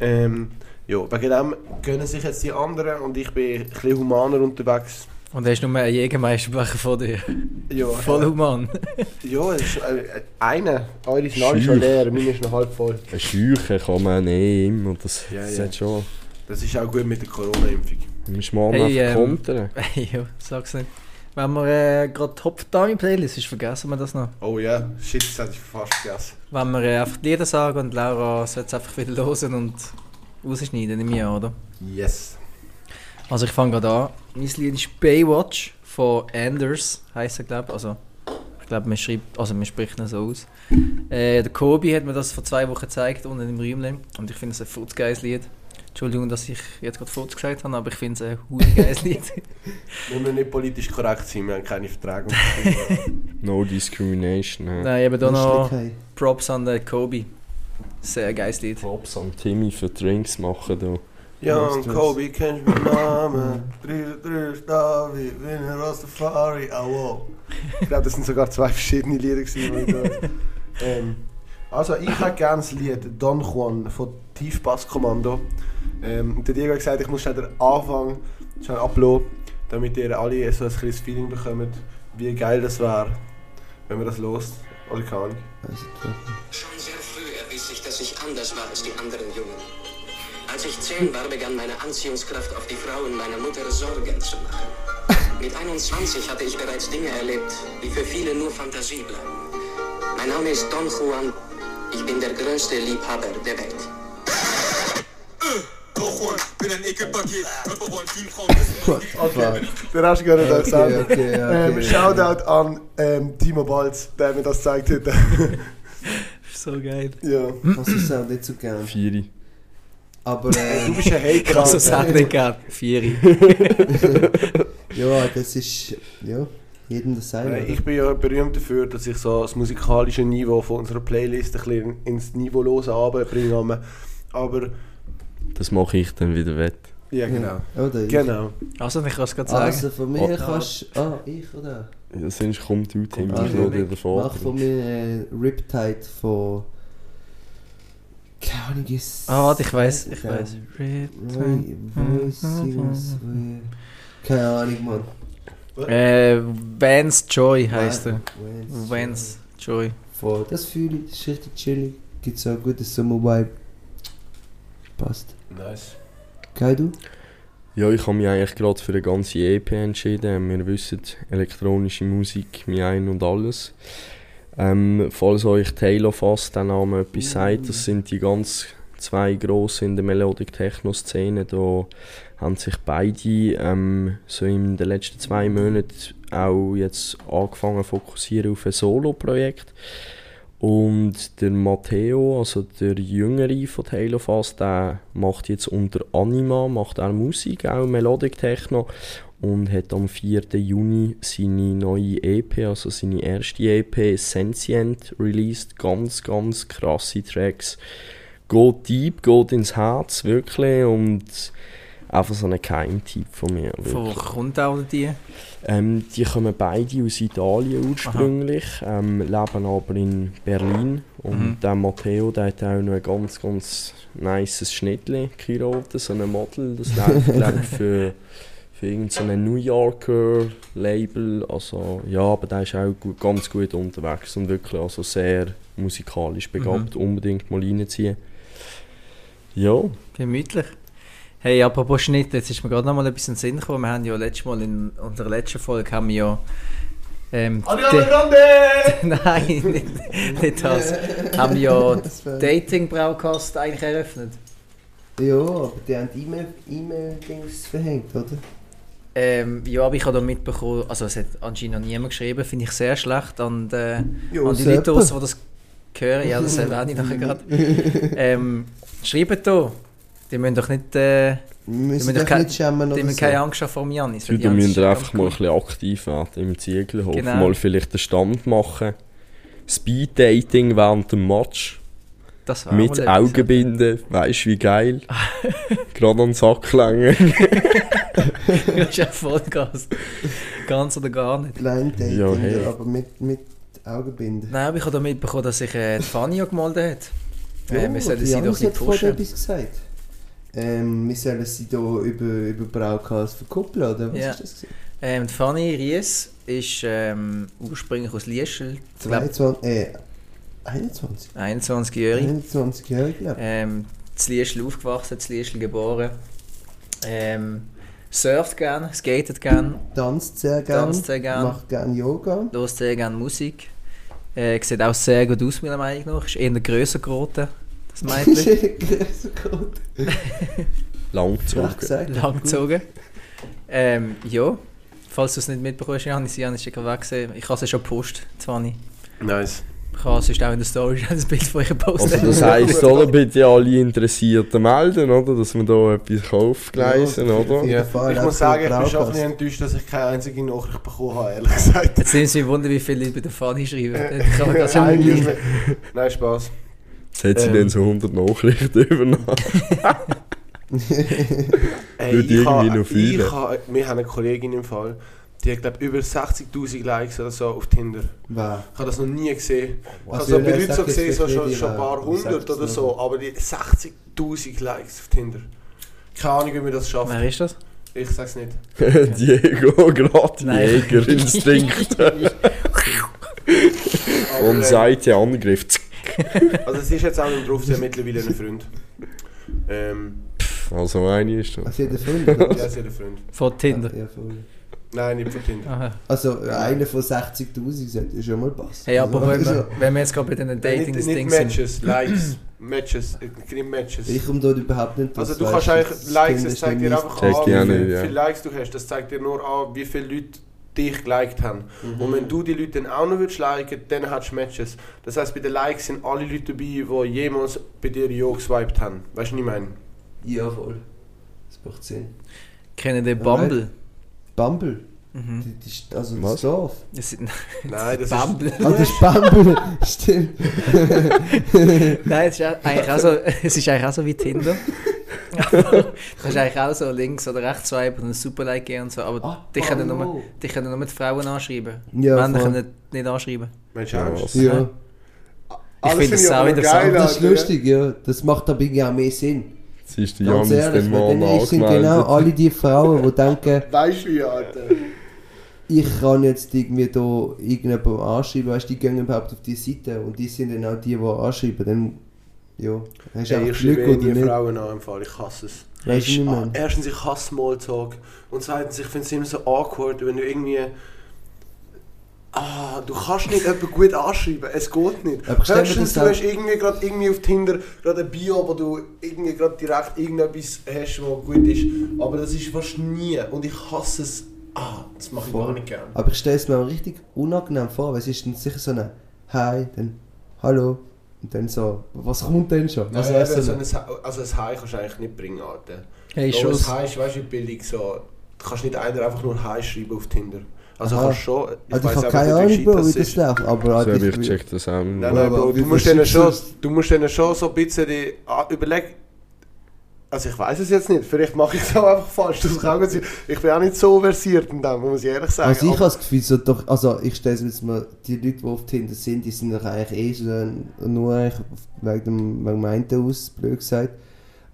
Ähm, ja, wegen dem gönnen sich jetzt die anderen und ich bin ein bisschen humaner unterwegs. Und hast nur einen Jägermeisterbecher vor dir. Ja, Voll human. ja es ist äh, einer. Eure sind alle schon leer, meine ist noch halb voll. Ein Scheuchen kann man eh immer, das, Ja, das ja. hat schon. Das ist auch gut mit der Corona-Impfung. Du musst mal Hey, einfach ähm, kontern. *laughs* ja, sag's nicht. Wenn wir äh, gerade Top Dummy Playlist ist, vergessen wir das noch. Oh ja, shit, das hätte ich fast vergessen. Wenn wir äh, einfach die Lieder sagen und Laura soll es einfach wieder hören und rausschneiden, ich an, oder? Yes. Also ich fange gerade an. Mein Lied ist Baywatch von Anders, heisst er glaube ich. Also ich glaube man schreibt, also man spricht ihn so aus. Äh, der Kobi hat mir das vor zwei Wochen gezeigt unten im Räumchen und ich finde es ein futzgeiles Lied. Entschuldigung, dass ich jetzt gerade Futz gesagt habe, aber ich finde es ein hure geiles Lied. *laughs* Wir müssen nicht politisch korrekt sein, wir haben keine Verträge. *laughs* No discrimination. hä. Nein, eben da noch. Props an den Kobi. Sehr geiles Lied. Props an Timmy für Drinks machen da. Young Kobe, kennst du meinen Namen? Drei, drei, Davi, Winner Rastafari, wow. Ich glaube, das sind sogar zwei verschiedene Lieder gewesen. die ich da- ähm, also, ich hätte gerne das Lied Don Juan von Tiefbasskommando. Ähm, und der Diego hat gesagt, ich muss schnell den Anfang schnell uploaden, damit ihr alle so ein kleines Feeling bekommt, wie geil das wäre, wenn man das lost. Oder keine Ahnung. Schon sehr früh erwies sich, dass ich anders war als die anderen Jungen. Als ich zehn war, begann meine Anziehungskraft auf die Frauen meiner Mutter Sorgen zu machen. Mit 21 hatte ich bereits Dinge erlebt, die für viele nur Fantasie bleiben. Mein Name ist Don Juan. Ich bin der größte Liebhaber der Welt. Den hast du nicht Okay, gesagt. okay, okay. Ähm, Shoutout an ähm, Timo Balz, der mir das gezeigt hat. *laughs* So geil. ja. Du es auch nicht so gern. Vieri. Aber äh, Du bist ein Hater. Kannst du Alter. sagen, nicht gern. Vieri. *laughs* ja, das ist. Ja, jedem das sein. Äh, Ich bin ja berühmt dafür, dass ich so das musikalische Niveau von unserer Playlist ein bisschen ins Niveaulose runterbringe. Aber Das mache ich dann wieder wett. ja, genau. Oder ich. Genau. Also, ich kann es gerade sagen. Also von mir Oh. kannst Ah, ich oder? Ja, sonst kommt du, Tim, Also, ich schaue dir davor. Mach von mir äh, Riptide von. Ahnung, ist. Ah, ich weiß, ich weiß. Keine Ahnung, Mann. Äh, Vance Joy heisst er. Vance. Joy. Voll, das fühle ich, das ist richtig chillig. Gibt so ein gutes Sommer-Vibe. Passt. Nice. Geil, du? Ja, ich habe mich eigentlich gerade für eine ganze EP entschieden. Wir wissen, elektronische Musik, mein Ein und alles. Ähm, falls euch Taylor Fast der Name etwas sagt, das sind die ganz zwei grossen in der Melodic Techno Szene. Da haben sich beide ähm, so in den letzten zwei Monaten auch jetzt angefangen zu fokussieren auf ein Solo-Projekt. Und der Matteo, also der Jüngere von Taylor Fast, der macht jetzt unter Anima, macht auch Musik, auch Melodic Techno und hat am 4. Juni seine neue EP, also seine erste EP Sentient released. Ganz, ganz krasse Tracks. Geht deep, geht ins Herz, wirklich und einfach so ein Geheimtipp von mir. Von Wirklich. wo kommt auch die? Ähm, die kommen beide aus Italien ursprünglich, ähm, leben aber in Berlin. Und Mhm. der Matteo, der hat auch noch ein ganz, ganz nices Schnittchen geheiratet, so ein Model. Das *laughs* läuft, glaube für, für irgendein New Yorker Label. Also, ja, aber der ist auch gut, ganz gut unterwegs und wirklich also sehr musikalisch begabt. Unbedingt mal reinziehen. Ja, Gemütlich. Hey, apropos Schnitt, jetzt ist mir gerade noch mal etwas in den Sinn gekommen. Wir haben ja letztes Mal in unserer letzten Folge haben wir ja ähm, Ariana Grande! *laughs* Nein, nicht, nicht das. haben wir ja *laughs* Das wär- Dating-Broadcast eigentlich eröffnet. Ja, aber die haben E-Mail- E-Mail-Dings verhängt, oder? Ähm, ja, aber ich habe da mitbekommen, also es hat anscheinend noch niemand geschrieben, finde ich sehr schlecht an, die, Ja, an die was Leute, etwa? die das hören. Ja, das erwähne ich nachher gerade. *laughs* Ähm, schreibt da. Die müssen doch nicht, äh, müssen müssen doch kein- nicht schämen die müssen so. keine Angst haben vor Janis. müsst ist einfach mal ein bisschen aktiv werden im Ziegelhof. Genau. Mal vielleicht den Stand machen. Speed-Dating während dem Match. Mit. Augenbinden, weißt du wie geil? *laughs* Gerade an den Sack langen. *laughs* Das ist ja Vollgas. Ganz oder gar nicht. Blind Dating, Ja, hey. aber mit, mit Augenbinden. Nein, aber ich habe da mitbekommen, dass sich äh, die Fanny ja gemeldet hat. Äh, Ja, wir sollen sie doch vorhin pushen. etwas gesagt. Ähm, wir sollen sie hier über, über Broadcast verkuppeln, oder? Was Ja. ist das? gewesen? Ähm, die Fanny Ries ist ähm, ursprünglich aus glaube, 22, äh, 21? 21-jährig. 21 Jahre, glaube ich. Ähm, zu Liesl aufgewachsen, zu Liesl geboren. Ähm, surft gern, skatet gern, Tanzt sehr gerne. Tanzt sehr gern. Macht gerne Yoga. hört sehr gern Musik. Äh, sieht auch sehr gut aus, meiner Meinung nach. Ist eher grösser geworden, das *laughs* Mädchen. Größer Gott. *laughs* Langgezogen. Recht gesagt. Lang gezogen. Ähm, ja, falls du es nicht mitbekommst, Janis, Janis ist gerade weg. Ich habe es ja schon gepostet, Fanny. Nice. Ich habe sonst auch in der Story schon ein Bild von ihr gepostet. Also das heisst, oder, bitte alle Interessierten melden, oder? Dass wir da etwas aufgleisen, Ja, oder? Ja. Ich muss sagen, ich bin schon ein bisschen enttäuscht, dass ich keine einzige Nachricht bekommen habe, ehrlich gesagt. Jetzt sind sie wundern, wie viele Leute bei der Fanny schreiben. *laughs* Ich kann nicht. Nein, Spaß. Jetzt hat sie Ähm. dann so 100 Nachrichten *laughs* übernommen. *laughs* Ey, ich irgendwie ha, ich ha, wir haben eine Kollegin im Fall, die hat glaube über 60'000 Likes oder so auf Tinder. Wow. Ich habe das noch nie gesehen. Was also bei Leuten so gesehen, so schon, schon ein paar hundert oder so, aber die 60'000 Likes auf Tinder. Keine Ahnung, wie wir das schaffen. Wer ist das? Ich sag's nicht. *laughs* Diego, gerade. Jägerinstinkt. *laughs* Und *laughs* äh, Seite Angriff. Also es ist jetzt auch nicht drauf, sie hat mittlerweile einen Freund. Ähm, Also eine ist das. Jeden Fall. oder? ja, sie hat einen Freund. Von Tinder. Ja, voll. Nein, nicht von Tinder. Aha. Also einer von 60'000 sollte schon mal passen. Hey, aber Also, wenn also, wir, wenn wir jetzt gerade bei den Dating-Dings nicht sind. Matches, Likes. Matches, äh, nicht Matches. Ich komme dort überhaupt nicht Also du kannst eigentlich das Likes, ist zeigt dir einfach an, dir wie auch viel- nicht, wie ja. viele Likes du hast. Das zeigt dir nur an, wie viele Leute dich geliked haben. Mhm. Und wenn du die Leute dann auch noch würdest liken, dann hast du Matches. Das heisst, bei den Likes sind alle Leute dabei, die jemals bei dir Ja geswiped haben. Weißt du, was ich meine? Ja, voll. Das macht Sinn. Kennen den Bumble? Bumble? Mhm. Die, die, ist- also Was? das Dorf. Das sind *laughs* Nein, das Bumble. Ah, das ist Bumble. *laughs* Stimmt. *laughs* Nein, es ist auch- eigentlich auch so, es ist eigentlich auch so wie Tinder. Du kannst eigentlich auch so links oder rechts swipen und ein Superlike geben und so, aber Ah, die, können oh. nur, die können nur die Frauen anschreiben. Ja, Männer voll. können nicht anschreiben. Mensch, du Ja? Ja, Ich finde das auch interessant. das ist lustig, ja. Das macht aber irgendwie auch mehr Sinn. Siehst du, Ganz Janis ehrlich, den Mann dann sind genau angemeldet. alle die Frauen, die denken, *laughs* Weißt du wie, Alter? ich kann jetzt irgendwie da irgendjemandem anschreiben, weißt du, die gehen überhaupt auf die Seite und die sind dann auch die, die anschreiben. Dann, ja, hast du Ey, einfach ich schreibe Glück oder nie nicht. Frauen an, im Fall. ich hasse es. Weißt du, wie ich Ah, meine? Erstens, ich hasse Smalltalk. Und zweitens, ich finde es immer so awkward, wenn du irgendwie... Ah, du kannst nicht jemanden gut anschreiben, es geht nicht. Höchstens, du hast irgendwie gerade irgendwie auf Tinder gerade ein Bio, wo du irgendwie gerade direkt irgendetwas hast, was gut ist. Aber das ist fast nie. Und ich hasse es. Ah, das mache ich Voll. gar nicht gerne. Aber ich stelle es mir auch richtig unangenehm vor, weil es ist dann sicher so ein Hi, dann Hallo und dann so, was kommt denn schon? Also, Also, also, ein, also ein Hi kannst du eigentlich nicht bringen, Alter. Hey, Schuss. ein Hi ist, weißt du, Bildung so... Du kannst nicht einer einfach nur Hi schreiben auf Tinder. Also Aha. kannst schon... Ich also ich habe keine Ahnung, Bro, wie das läuft, aber So, ich, ich check das auch. Nein, nein, Bro, du musst denen schon, du musst denen schon so ein bisschen ah, überlegen. Also ich weiß es jetzt nicht, vielleicht mache ich es auch einfach falsch. Das kann gut sein. Ich bin auch nicht so versiert in dem, muss ich ehrlich sagen. also ich habe das Gefühl, so doch, also ich stelle mir jetzt mal, die Leute, die auf Tinder sind, die sind doch eigentlich eh so, nur eigentlich wegen dem, wegen dem einen aus, blöd gesagt.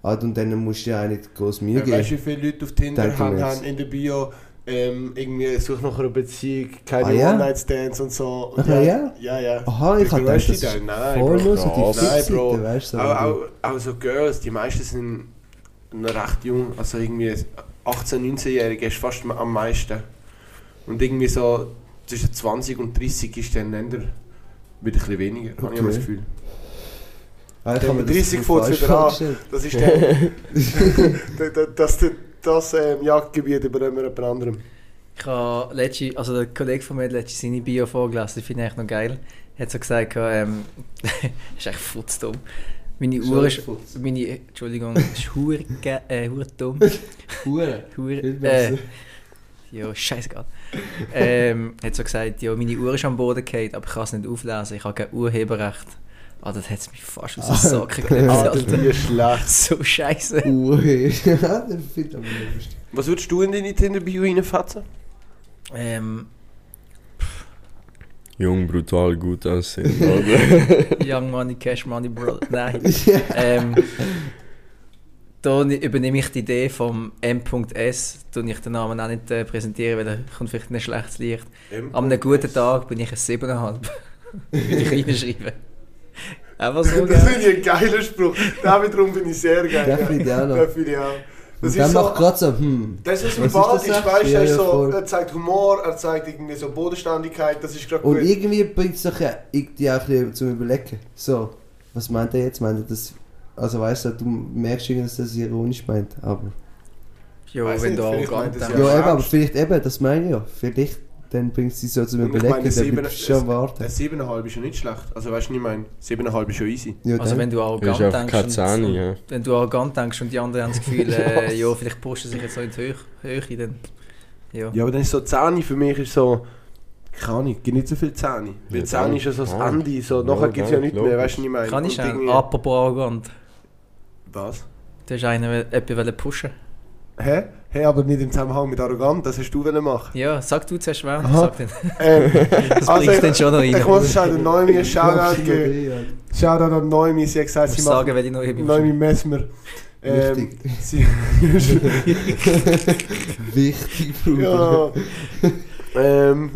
Also, und dann musst du ja auch nicht groß Mühe Ja, geben. weißt du, wie viele Leute auf Tinder haben, haben in der Bio ähm, irgendwie such nach einer Beziehung, keine Ah, ja? One-Night-Stands und so. Und Aha, ja? Ja, ja. Aha, ich gedacht, das ist nein, voll Bro. so die. Nein, Bro. weißt du. Auch, auch, auch so Girls, die meisten sind noch recht jung, also irgendwie 18-, 19-Jährige ist fast am meisten. Und irgendwie so zwischen 20 und 30 ist dann eher wieder ein bisschen weniger, habe ich das Okay. Gefühl. Ah, ich Der habe mir mit das 30 so falsch fängt wieder an. Das ist dann das, das, das, das ähm, Jagdgebiet übernehmen wir jemand anderem. Ich habe letzte, also der Kollege von mir hat letztens seine Bio vorgelesen, das finde ich eigentlich noch geil. Er hat so gesagt, ähm, ist echt futzdumm. Meine Uhr ist, meine, Entschuldigung, ist hure, äh, hure dumm. Hure. Hure, äh, ja, scheißegal. ähm, hat so gesagt, ja, meine Uhr ist am Boden gefallen, aber ich kann es nicht auflesen, ich habe kein Urheberrecht. Ah, das hat es mich fast aus den Socken gelegt, Alter, Alter. wie schlecht. So scheiße. *laughs* Ja, das finde ich aber nicht lustig. Was würdest du in deine Tinder-Bio reinfetzen? Ähm, Jung, brutal, gut aussehen. *laughs* oder? Young Money, Cash Money, Bro. *laughs* Nein. ähm, da übernehme ich die Idee vom M.S. Tue ich den Namen auch nicht äh, präsentieren, weil er kommt vielleicht in ein schlechtes Licht. An einem guten Tag bin ich ein 7,5. Würde ich reinschreiben. Einfach so, Das finde ich ein geiler Spruch. Den wiederum finde ich sehr geil. Den finde ich auch noch. Den finde ich auch. Das Und dann ist macht so, gerade so, hm. das ist sympathisch, das weißt du, Ja, er, ist ja, so, er zeigt Humor, er zeigt irgendwie so Bodenständigkeit, das ist gerade Und gut. irgendwie bringt es doch ja irgendwie auch ein zum Überlegen. So, was meint er jetzt? Meint er das. Also weißt du, du merkst irgendwie, dass er das ironisch meint. Aber. Jo, wenn nicht, du arrogant. Ja, Ja, eben, aber vielleicht eben, das meine ich ja. Vielleicht dann bringt es sie so ich Überlegen, meine, dann sieben- bleibst du schon warten. Ein 7,5 ist ja nicht schlecht. Also weißt du, ich meine? 7,5 ist schon easy. Ja, Also wenn du Du arrogant einfach denkst. keine und- ja. Wenn du arrogant denkst und die anderen haben das Gefühl, *laughs* äh, ja, vielleicht pushen sie sich jetzt so in die Höhe, Höhe dann. Ja. Ja, aber dann ist so Zähne für mich ist so... Keine Ahnung, gibt nicht so viel Zähne. Weil Ja, Zähne ist ja so das Ah. Ende, so, Ja, nachher gibt es ja nichts mehr, weißt du, ich meine? Kann ich irgendwie- Apropos arrogant. Was? Du hast einen will- jemanden pushen. Hä? Hä, aber nicht im Zusammenhang mit arrogant, das hast du wollen machen. Ja, sag du zuerst wer. Aha. Sag dann. Ähm, *laughs* Das Also, bringt dann schon noch rein. ich muss schnell den Neumi einen Shoutout geben. Shoutout an Neumi, sie hat gesagt, Ich sie macht sagen, welche neue bin. Neumi Messmer. Ähm, Wichtig. sie, *laughs* Wichtig, Bruder. ja. ähm,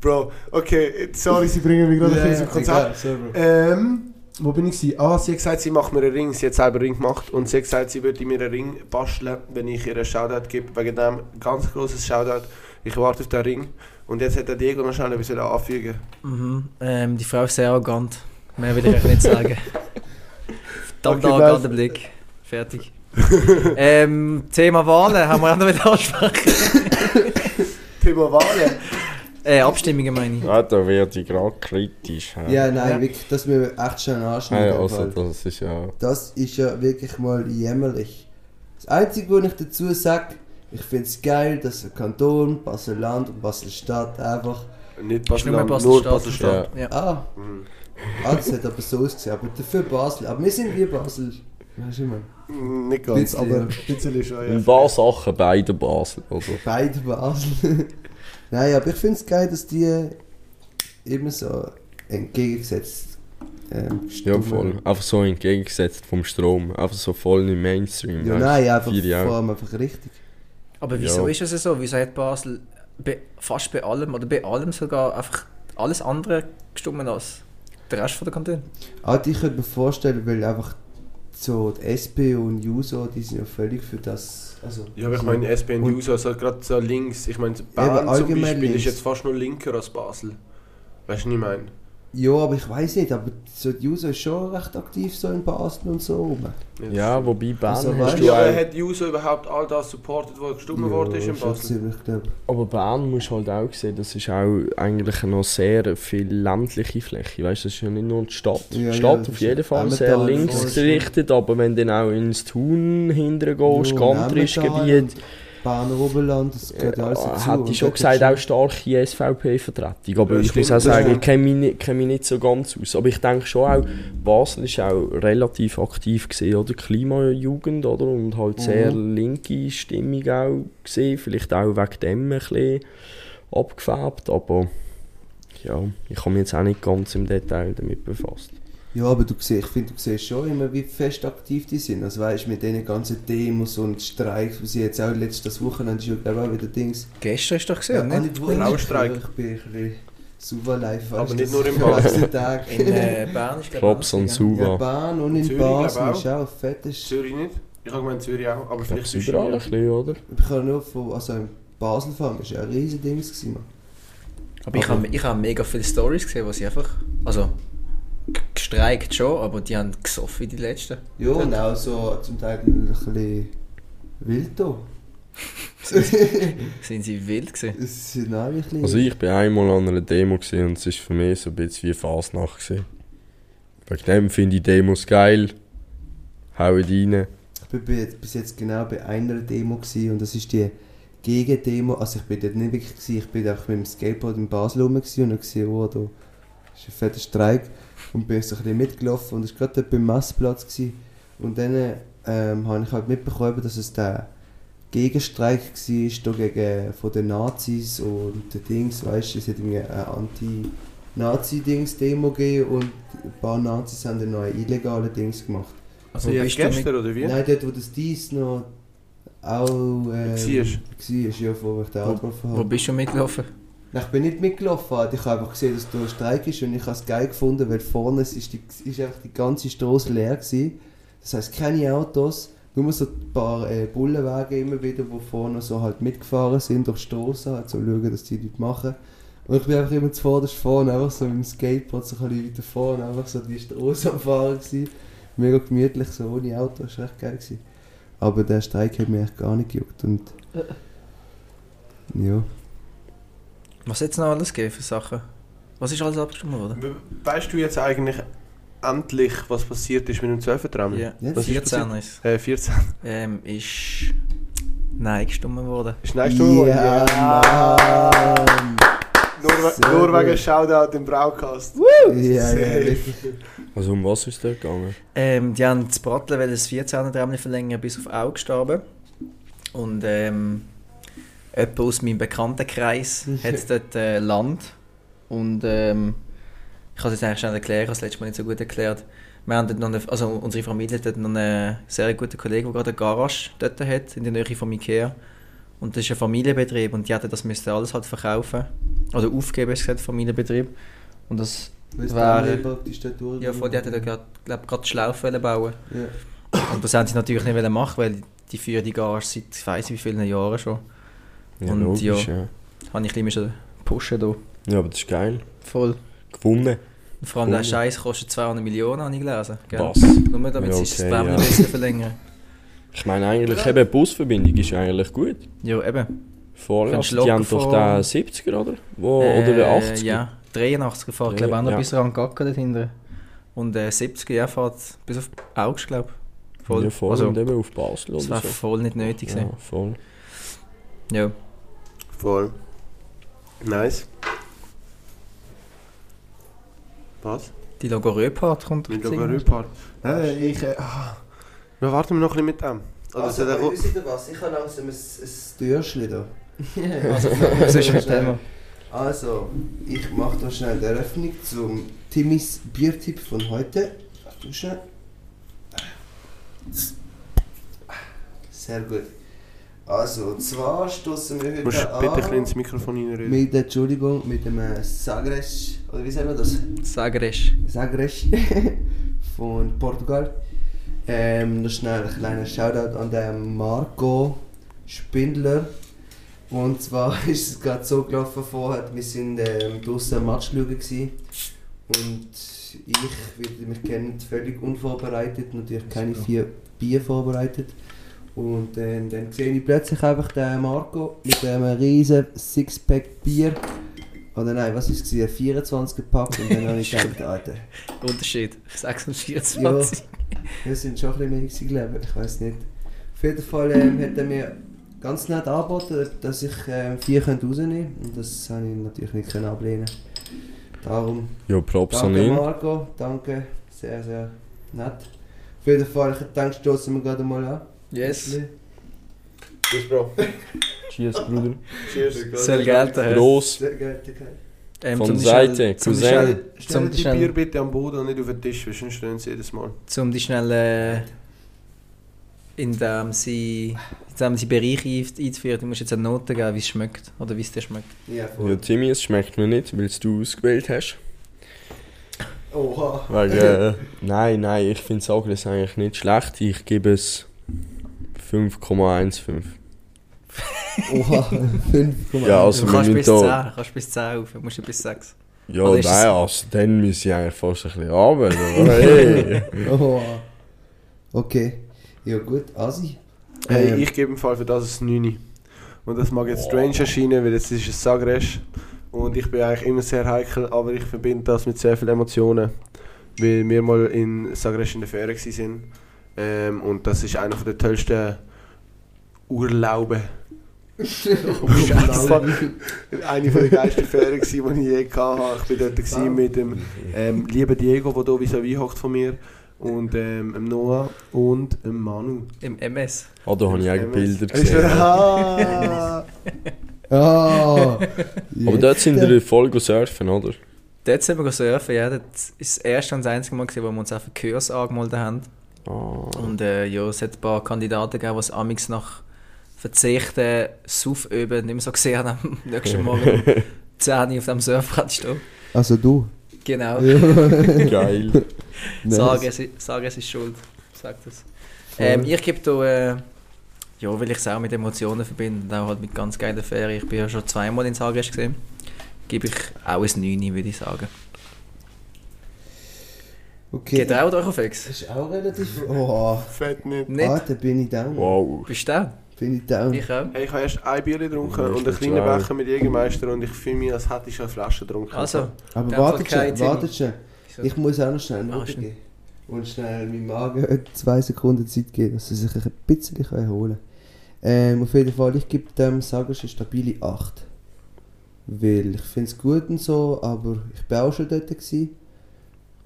Bro, okay, sorry, sie bringen mich gerade ein bisschen zum Konzept. Ähm, wo bin ich? Ah, sie hat gesagt, sie macht mir einen Ring. Sie hat selber einen Ring gemacht und sie hat gesagt, sie würde mir einen Ring basteln, wenn ich ihr einen Shoutout gebe. Wegen dem ganz großes Shoutout. Ich warte auf den Ring. Und jetzt hat der Diego noch schnell etwas anfügen. Mhm. Ähm, die Frau ist sehr arrogant. Mehr will ich euch nicht sagen. *laughs* Verdammt Okay, arroganter. Blick. Fertig. *laughs* ähm, Thema Wahlen haben wir auch noch mit ansprechen. *laughs* Thema Wahlen. Äh, Abstimmungen meine ich. Ja, da werde ich gerade kritisch. hä? Ja, nein, Ja. wirklich, das müssen wir echt schnell Ah, anschneiden. ja, also das ist ja... Das ist ja wirklich mal jämmerlich. Das Einzige, was ich dazu sage, ich finde es geil, dass der Kanton, Basel-Land und Basel-Stadt einfach. Nicht nur Basel-Land, Basel. Basel-Stadt. Ja. Ah, Mhm. ah, das hat aber so ausgesehen. Aber dafür Basel. Aber wir sind wie Basel. Weißt du? Mm, Nicht ganz, Bisschen, aber ein bisschen schon, ja. Ein paar Sachen beide Basel, oder? Beide Basel. *laughs* Nein, aber ich finde es geil, dass die immer so entgegengesetzt ähm, Ja, voll. Einfach so entgegengesetzt vom Strom. Einfach so voll im Mainstream. Ja, nein, einfach vor allem einfach richtig. Aber wieso Ja. ist es so? Wieso hat Basel bei, fast bei allem oder bei allem sogar einfach alles andere gestimmt als der Rest von der Kanton? Ah, ich könnte mir vorstellen, weil einfach so die SP und Juso, die sind ja völlig für das. Also, Ja, aber ich meine, SP und Und- Juso, also gerade so links. Ich meine, Bern zum allgemein Beispiel links. ist jetzt fast nur linker als Basel. Weißt du, was ich meine? Ja, aber ich weiß nicht, aber so die Juso ist schon recht aktiv so in Basel und so rum. Ja, wobei Bern Also, hast du Ja, auch... hat Juso überhaupt all das supportet, was gestimmt worden ist in Basel? ziemlich. Aber Bern musst du halt auch sehen, das ist auch eigentlich noch sehr viel ländliche Fläche. Weißt du, das ist ja nicht nur die Stadt. Ja, die ja, Stadt das auf jeden Fall Emmental, sehr links gerichtet, aber wenn du dann auch ins Thun hinterher gehst, Ja, Berner Oberland, das gehört alles dazu. äh, hätte ich schon gesagt, auch starke SVP-Vertretung. Aber Ja, ich muss auch sagen, ich kenne mich, nicht- kenne mich nicht so ganz aus. Aber ich denke schon auch, Basel ist auch relativ aktiv gesehen, oder? Klimajugend, oder? Und halt Mhm. sehr linke Stimmung auch gesehen. Vielleicht auch wegen dem ein bisschen abgefärbt. Aber ja, ich habe mich jetzt auch nicht ganz im Detail damit befasst. Ja, aber du siehst, ich finde, du siehst schon immer, wie fest aktiv die sind. Also weißt du, mit diesen ganzen Demos und Streiks, wie sie jetzt auch letztes Wochenende ja glaube ich auch wieder Dings. Gestern ist doch gesehen, ah, nicht? nicht Frauenstreik. Ich bin ein bisschen super live. Aber du, nicht nur im diesen Tag. In äh, Bern *laughs* ist Klops und Ja, Suva. Bahn und in Zürich, Basel ist auch fettes. Zürich nicht? Ich habe gemeint Zürich auch, aber Ich vielleicht es ist überall ein bisschen, oder? Ich kann nur von, also in Basel fahren, das war ja ein riesiges Ding. Mann. Aber ich habe ich hab mega viele Stories gesehen, wo sie einfach. Also. Gestreikt schon, aber die haben gesoffen wie die letzten. Ja, und auch so zum Teil ein bisschen wild da. Sind sie *laughs* wild gewesen? Also ich bin einmal an einer Demo gewesen und es war für mich so ein bisschen wie Fasnacht. gewesen. Wegen dem finde ich Demos geil. Hauen rein. Ich bin bis- jetzt genau bei einer Demo gewesen, und das ist die Gegendemo. Also ich bin dort nicht wirklich gewesen, ich bin einfach mit dem Skateboard in Basel rum und habe gesehen, oh, da ist ein fetter Streik und bin so ein bisschen mitgelaufen und es war gerade dort beim Messplatz gewesen. und dann ähm, habe ich halt mitbekommen, dass es der Gegenstreik war da gegen von den Nazis und den Dings, weißt du, es hat irgendwie eine Anti-Nazi-Dings-Demo gegeben und ein paar Nazis haben dann noch illegale Dings gemacht. Also jetzt gestern oder wie? Nein, dort wo das dies noch auch ähm, Warst. war, ja, wo ich den Wo bist du mitgelaufen? Ich bin nicht mitgelaufen, ich habe einfach gesehen, dass da ein Streik ist und ich habe es geil gefunden, weil vorne ist, die, ist einfach die ganze Straße leer gewesen. Das heisst, keine Autos, nur so ein paar äh, Bullenwagen immer wieder, die vorne so halt mitgefahren sind durch die Straße, halt so schauen, dass die nichts machen. Und ich bin einfach immer zuvorderst vorne, einfach so mit dem Skateboard so ein weiter vorne, einfach so die Straße am Fahren gewesen. Mega gemütlich, so ohne Auto, das war echt geil. Gewesen. Aber der Streik hat mich echt gar nicht gejuckt und... Ja. Was hat es noch alles gegeben für Sachen? Was ist alles abgestimmt worden? We- Weißt du jetzt eigentlich endlich, was passiert ist mit dem 12 Tram? Ja, Ja, Was ist 14 ist Äh, 14. ähm, ist Nein gestimmt worden. Ist nächste Stunde Ja, Mann! Nur, nur wegen Shoutout im Braucast. Ja, ja, Sehr. wirklich. Also um was ist der gegangen? Ähm, die haben das Brattle weil das 14er Tram verlängern bis auf Auge gestorben. Und ähm, jemand aus meinem Bekanntenkreis hat dort äh, Land. Und ähm, ich kann es jetzt eigentlich schnell erklären, ich habe es letztes Mal nicht so gut erklärt. Wir haben dort noch eine, also unsere Familie hat dort noch einen sehr guten Kollegen, der gerade eine Garage dort hat, in der Nähe vom Ikea. Und das ist ein Familienbetrieb und die hätten das müssten alles halt verkaufen. Oder aufgeben, ist gesagt, Familienbetrieb. Und das Wäre-. Ja, vor die hätten da gerade, glaub, gerade Schlaufe wollen bauen. Ja. Und das haben sie natürlich nicht machen, weil die führen die Garage seit ich weiss nicht wie vielen Jahren schon. Ja, Und logisch, ja. ja. Habe ich ein bisschen pushen hier. Ja, aber das ist geil. Voll. Gewonnen. Und vor allem der. Scheiß kostet 200 Millionen, habe ich gelesen. Gell? Was? Nur damit Ja, sie das okay, Prämie ja. ein bisschen verlängern. Ich meine eigentlich, eben Busverbindung ist eigentlich gut. Ja, eben. Kannst Also, die haben doch den 70er, oder? Wo, oder den 80er? Äh, Ja, 83 gefahren. Ich glaube auch noch Ja. bis Rangacker dort hinten. Und äh, 70er ja, fährt bis auf August, glaube ich. Voll. Ja, voll. Also, und eben auf Basel das oder wäre so. voll nicht nötig Ja, gewesen. voll. Ja. Voll. Nice. Was? Die Logorö-Part kommt jetzt Logarö-Part. Nein, ich... Äh, ah. Warten wir noch ein bisschen mit dem. Oder Also, soll der aber wisst ihr was? Ich habe langsam ein, ein Dürschli *laughs* da. Also, was ist mit dem? Also, ich mache da schnell die Eröffnung zum Timmys Biertipp von heute. Achtung schnell. Sehr gut. Also, und zwar stoßen wir heute musst bitte ein bisschen an ins Mikrofon reinreden. mit, Entschuldigung, mit dem äh, Sagres, oder wie sagen wir das? Sagres. Sagres *laughs* von Portugal. Ähm, noch schnell ein kleiner Shoutout an den Marco Spindler. Und zwar *laughs* ist es gerade so gelaufen vorher, wir sind ähm, draußen Match schauen und ich, wie ihr mich kennt, völlig unvorbereitet, natürlich keine vier Bier vorbereitet. Und ähm, dann sehe ich plötzlich einfach den Marco mit einem riesen Sixpack Bier. Oder nein, was war es? gewesen? Ein 24 gepackt und dann habe ich gedacht, *laughs* Alter, Unterschied. 6 und 24. wir sind schon ein bisschen mehr gewesen, glaube ich, weiß nicht. Auf jeden Fall ähm, *laughs* hat er mir ganz nett angeboten, dass ich ähm, vier könnte rausnehmen könnte. Und das habe ich natürlich nicht können ablehnen Darum, Ja, Props an danke ihn. Marco, danke, sehr, sehr nett. Auf jeden Fall, ich denke, stoßen wir gerade mal an. Yes. Cheers, Bro. Cheers, Bruder. Cheers. Soll gelten. hä? Gross. Sehr geil, sehr geil. Ähm, Von Seite, Cousin. schnell- Stell Zum die Bier bitte am Boden und nicht auf den Tisch, weil sonst stehen sie jedes Mal. zum die schnell äh, in dem sie in dem sie Bereich ein- einzuführen, du musst jetzt eine Note geben, wie es schmeckt oder wie es dir schmeckt. Ja, voll. Ja, Timmy, es schmeckt mir nicht, weil es du ausgewählt hast. Oha. Weil, äh, nein, nein, ich finde Sagres eigentlich nicht schlecht. Ich gebe es 5,15. Oha, *laughs* 5,1. Ja, also du kannst bis 10, da... kannst bis 10 auf, du musst ja bis 6. Ja, Oder nein, also dann müssen ich eigentlich fast ein bisschen arbeiten. aber *laughs* Hey. Oha. Okay. Ja gut, Asi. Hey, Ähm, ich gebe im Fall für das ein 9. Und das mag jetzt strange erscheinen, weil es ist ein Sagres. Und ich bin eigentlich immer sehr heikel, aber ich verbinde das mit sehr vielen Emotionen. Weil wir mal in Sagres in der Ferien waren. Ähm, und das ist einer der tollsten Urlaube. *laughs* Eine von der geilsten Ferien, die ich je hatte. Ich war dort gewesen mit dem ähm, lieben Diego, der hier vis-à-vis hockt von mir. Und ähm, Noah und dem Manu. Im MS. Ah, da habe ich eigentlich Bilder Ist gesehen. Ah! *laughs* Ah! Aber dort sind wir voll go surfen, oder? Dort sind wir surfen, ja. Das ist das erste und das einzige Mal, gewesen, wo wir uns auch für Kurs angemeldet haben. Ah. Und äh, ja, es hat ein paar Kandidaten gegeben, die es amix nach Verzichten, Sauföben nicht mehr so gesehen haben. *laughs* Am nächsten Morgen um *laughs* 10 Uhr auf dem Surfbrett stehen. Also du. Genau. *laughs* Geil. Nice. Sag, es, i- sag, es ist schuld. Sag das. Ähm, ich gebe da, äh, ja, weil ich es auch mit Emotionen verbinde und auch halt mit ganz geilen Ferien. Ich bin ja schon zweimal in Sagres gesehen. Gebe ich auch ein 9, würde ich sagen. Okay. Geht auch durch auf Ex? Das ist auch relativ. Oh, Fett nicht. Nicht? ah, da bin ich down. Wow. Bist du da? Bin ich down. Ich auch. Hey, ich habe erst ein Bier getrunken und einen kleinen. Becher mit Jägermeister und ich fühle mich, als hätte ich schon eine Flasche getrunken. Also, Aber wartet schon, wartet schon. Ich muss auch noch schnell Ah, geben. Und schnell meinem Magen zwei Sekunden Zeit geben, dass er sich ein bisschen erholen kann. Ähm, auf jeden Fall, ich gebe dem Sagers eine stabile 8. Weil ich finde es gut und so, aber ich war auch schon dort. Gewesen.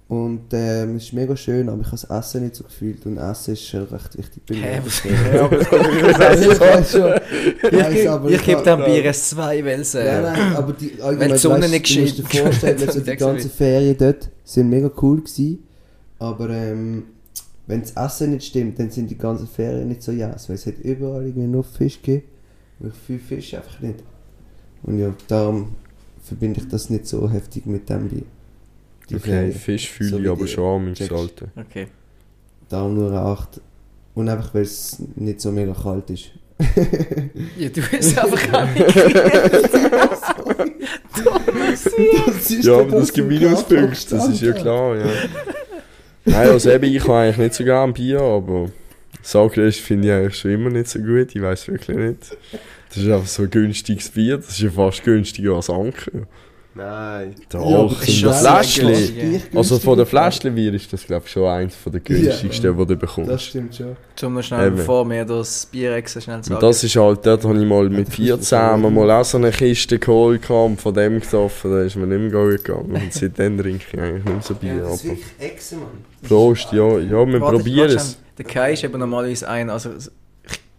Und ähm, es ist mega schön, aber ich habe das Essen nicht so gefühlt. Und Essen ist schon recht wichtig bei mir. Hä, was- *laughs* ich weiß schon. Ich gebe dem Bier ein 2, weil es. Nein, Äh, nein, aber die *laughs* Wenn die Sonne weißt, nicht du musst dir geschieht. vorstellen, *laughs* also die ganzen Ferien dort sind mega cool gewesen. Aber ähm, wenn das Essen nicht stimmt, dann sind die ganzen Ferien nicht so jas, weil es hat überall irgendwie nur Fisch gegeben. Und ich fühle Fisch einfach nicht. Und ja, darum verbinde ich das nicht so heftig mit dem wie die Okay. Fisch So fühle wie ich aber schon an, mein checkst. Alter. Okay. Darum nur eine 8. Und einfach weil es nicht so mega kalt ist. *laughs* Ja, du bist einfach auch nicht Das ist Ja, aber das gibt Minuspunkte, das ist ja klar, ja. Nein, also eben, ich habe eigentlich nicht so gerne Bier, aber Sagres finde ich eigentlich schon immer nicht so gut, ich weiß wirklich nicht. Das ist einfach so ein günstiges Bier, das ist ja fast günstiger als Anker. Nein. Der Ja, das ist günstig. Also von der Fläschli-Bier ist das glaube ich schon eins von der günstigsten, Ja. die du Das bekommst. stimmt schon. Zum noch schnell, Eben. bevor wir das Bierexen schnell sagen. Und das ist halt, dort habe ich mal mit das 14 ist mal auch so eine Kiste geholt und von dem gesoffen, da ist mir nicht mehr gegangen. Und seitdem trinke ich eigentlich nicht mehr so Bier. aber wirklich Echse, Mann. Prost, ja, ja, wir probieren es. Der Kai ist eben normalerweise ein, also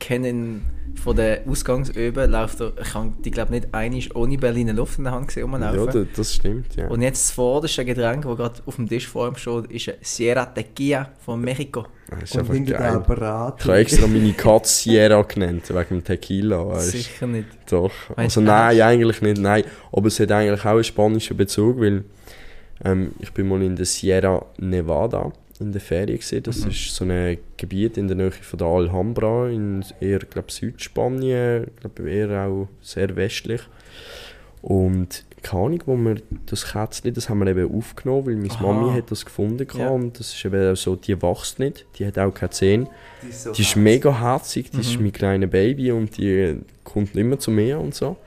ich kenne ihn von der Ausgangsöben, läuft er, ich habe die glaube nicht einig ohne Berliner Luft in der Hand gesehen, Ja, rumlaufen. das, das stimmt, ja. Und jetzt das vorderste Getränk, das gerade auf dem Tisch vor ihm steht, ist ein Sierra Tequila von Mexiko. Das ist Und einfach geil. Apparat. Ich habe extra meine Katze Sierra genannt, wegen dem Tequila, weißt. Sicher nicht. Doch. Meinst Also nein, ernst? eigentlich nicht, nein. Aber es hat eigentlich auch einen spanischen Bezug, weil ähm, ich bin mal in der Sierra Nevada in der Ferien gesehen. Das Mhm. ist so ein Gebiet in der Nähe von der Alhambra, in eher, glaube Südspanien, glaube eher auch sehr westlich. Und keine Ahnung, wo wir das Kätzchen, das haben wir eben aufgenommen, weil meine Aha. Mami hat das gefunden Ja. und das ist eben auch so, die wächst nicht, die hat auch keine Zähne. Die ist, so Die ist mega herzig, die ist Mhm. mein kleines Baby und die kommt immer zu mir und so.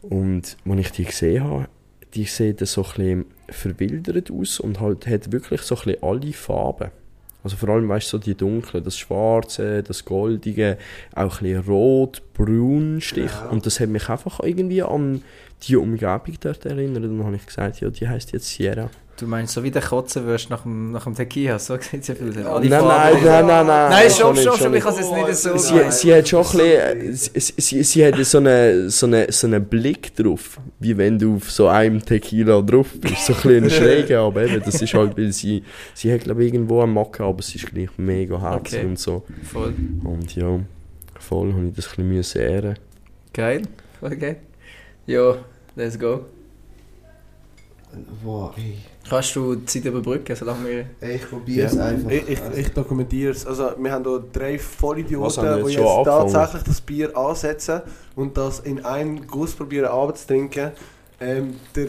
Und als ich die gesehen habe, die sieht so ein bisschen verwildert aus und halt hat wirklich so ein bisschen alle Farben. Also vor allem, weißt du, so die dunklen, das Schwarze, das Goldige, auch ein bisschen Rot, Braun Stich. Ja. Und das hat mich einfach irgendwie an die Umgebung dort erinnert. Und dann habe ich gesagt, ja, die heisst jetzt Sierra. Du meinst, so wie der Kotzen wirst nach dem, nach dem Tequila, so *laughs* sieht es ja viel aus. Nein, nein, nein, nein, nein. Nein, schon stopp, nicht, stopp, schon stopp, ich kann es jetzt nicht so Sie, sie hat schon ein so bisschen, sie, sie, sie hat so einen so eine, so eine Blick drauf, wie wenn du auf so einem Tequila drauf bist. So ein bisschen *laughs* schräge, aber eben, das ist halt, weil sie, sie hat glaube ich irgendwo einen Macke, aber sie ist gleich mega herzig Okay. und so. Voll Und ja, voll habe ich das ein bisschen müssen ehren. geil. Voll geil. Ja, let's go. Boah, ey. Kannst du die Zeit überbrücken, solange wir... Ey, ich probiere es einfach. Ich, ich, ich dokumentiere es. Also, wir haben hier drei Vollidioten, die jetzt jetzt tatsächlich das Bier ansetzen und das in einen Guss probieren abzutrinken. Ähm, der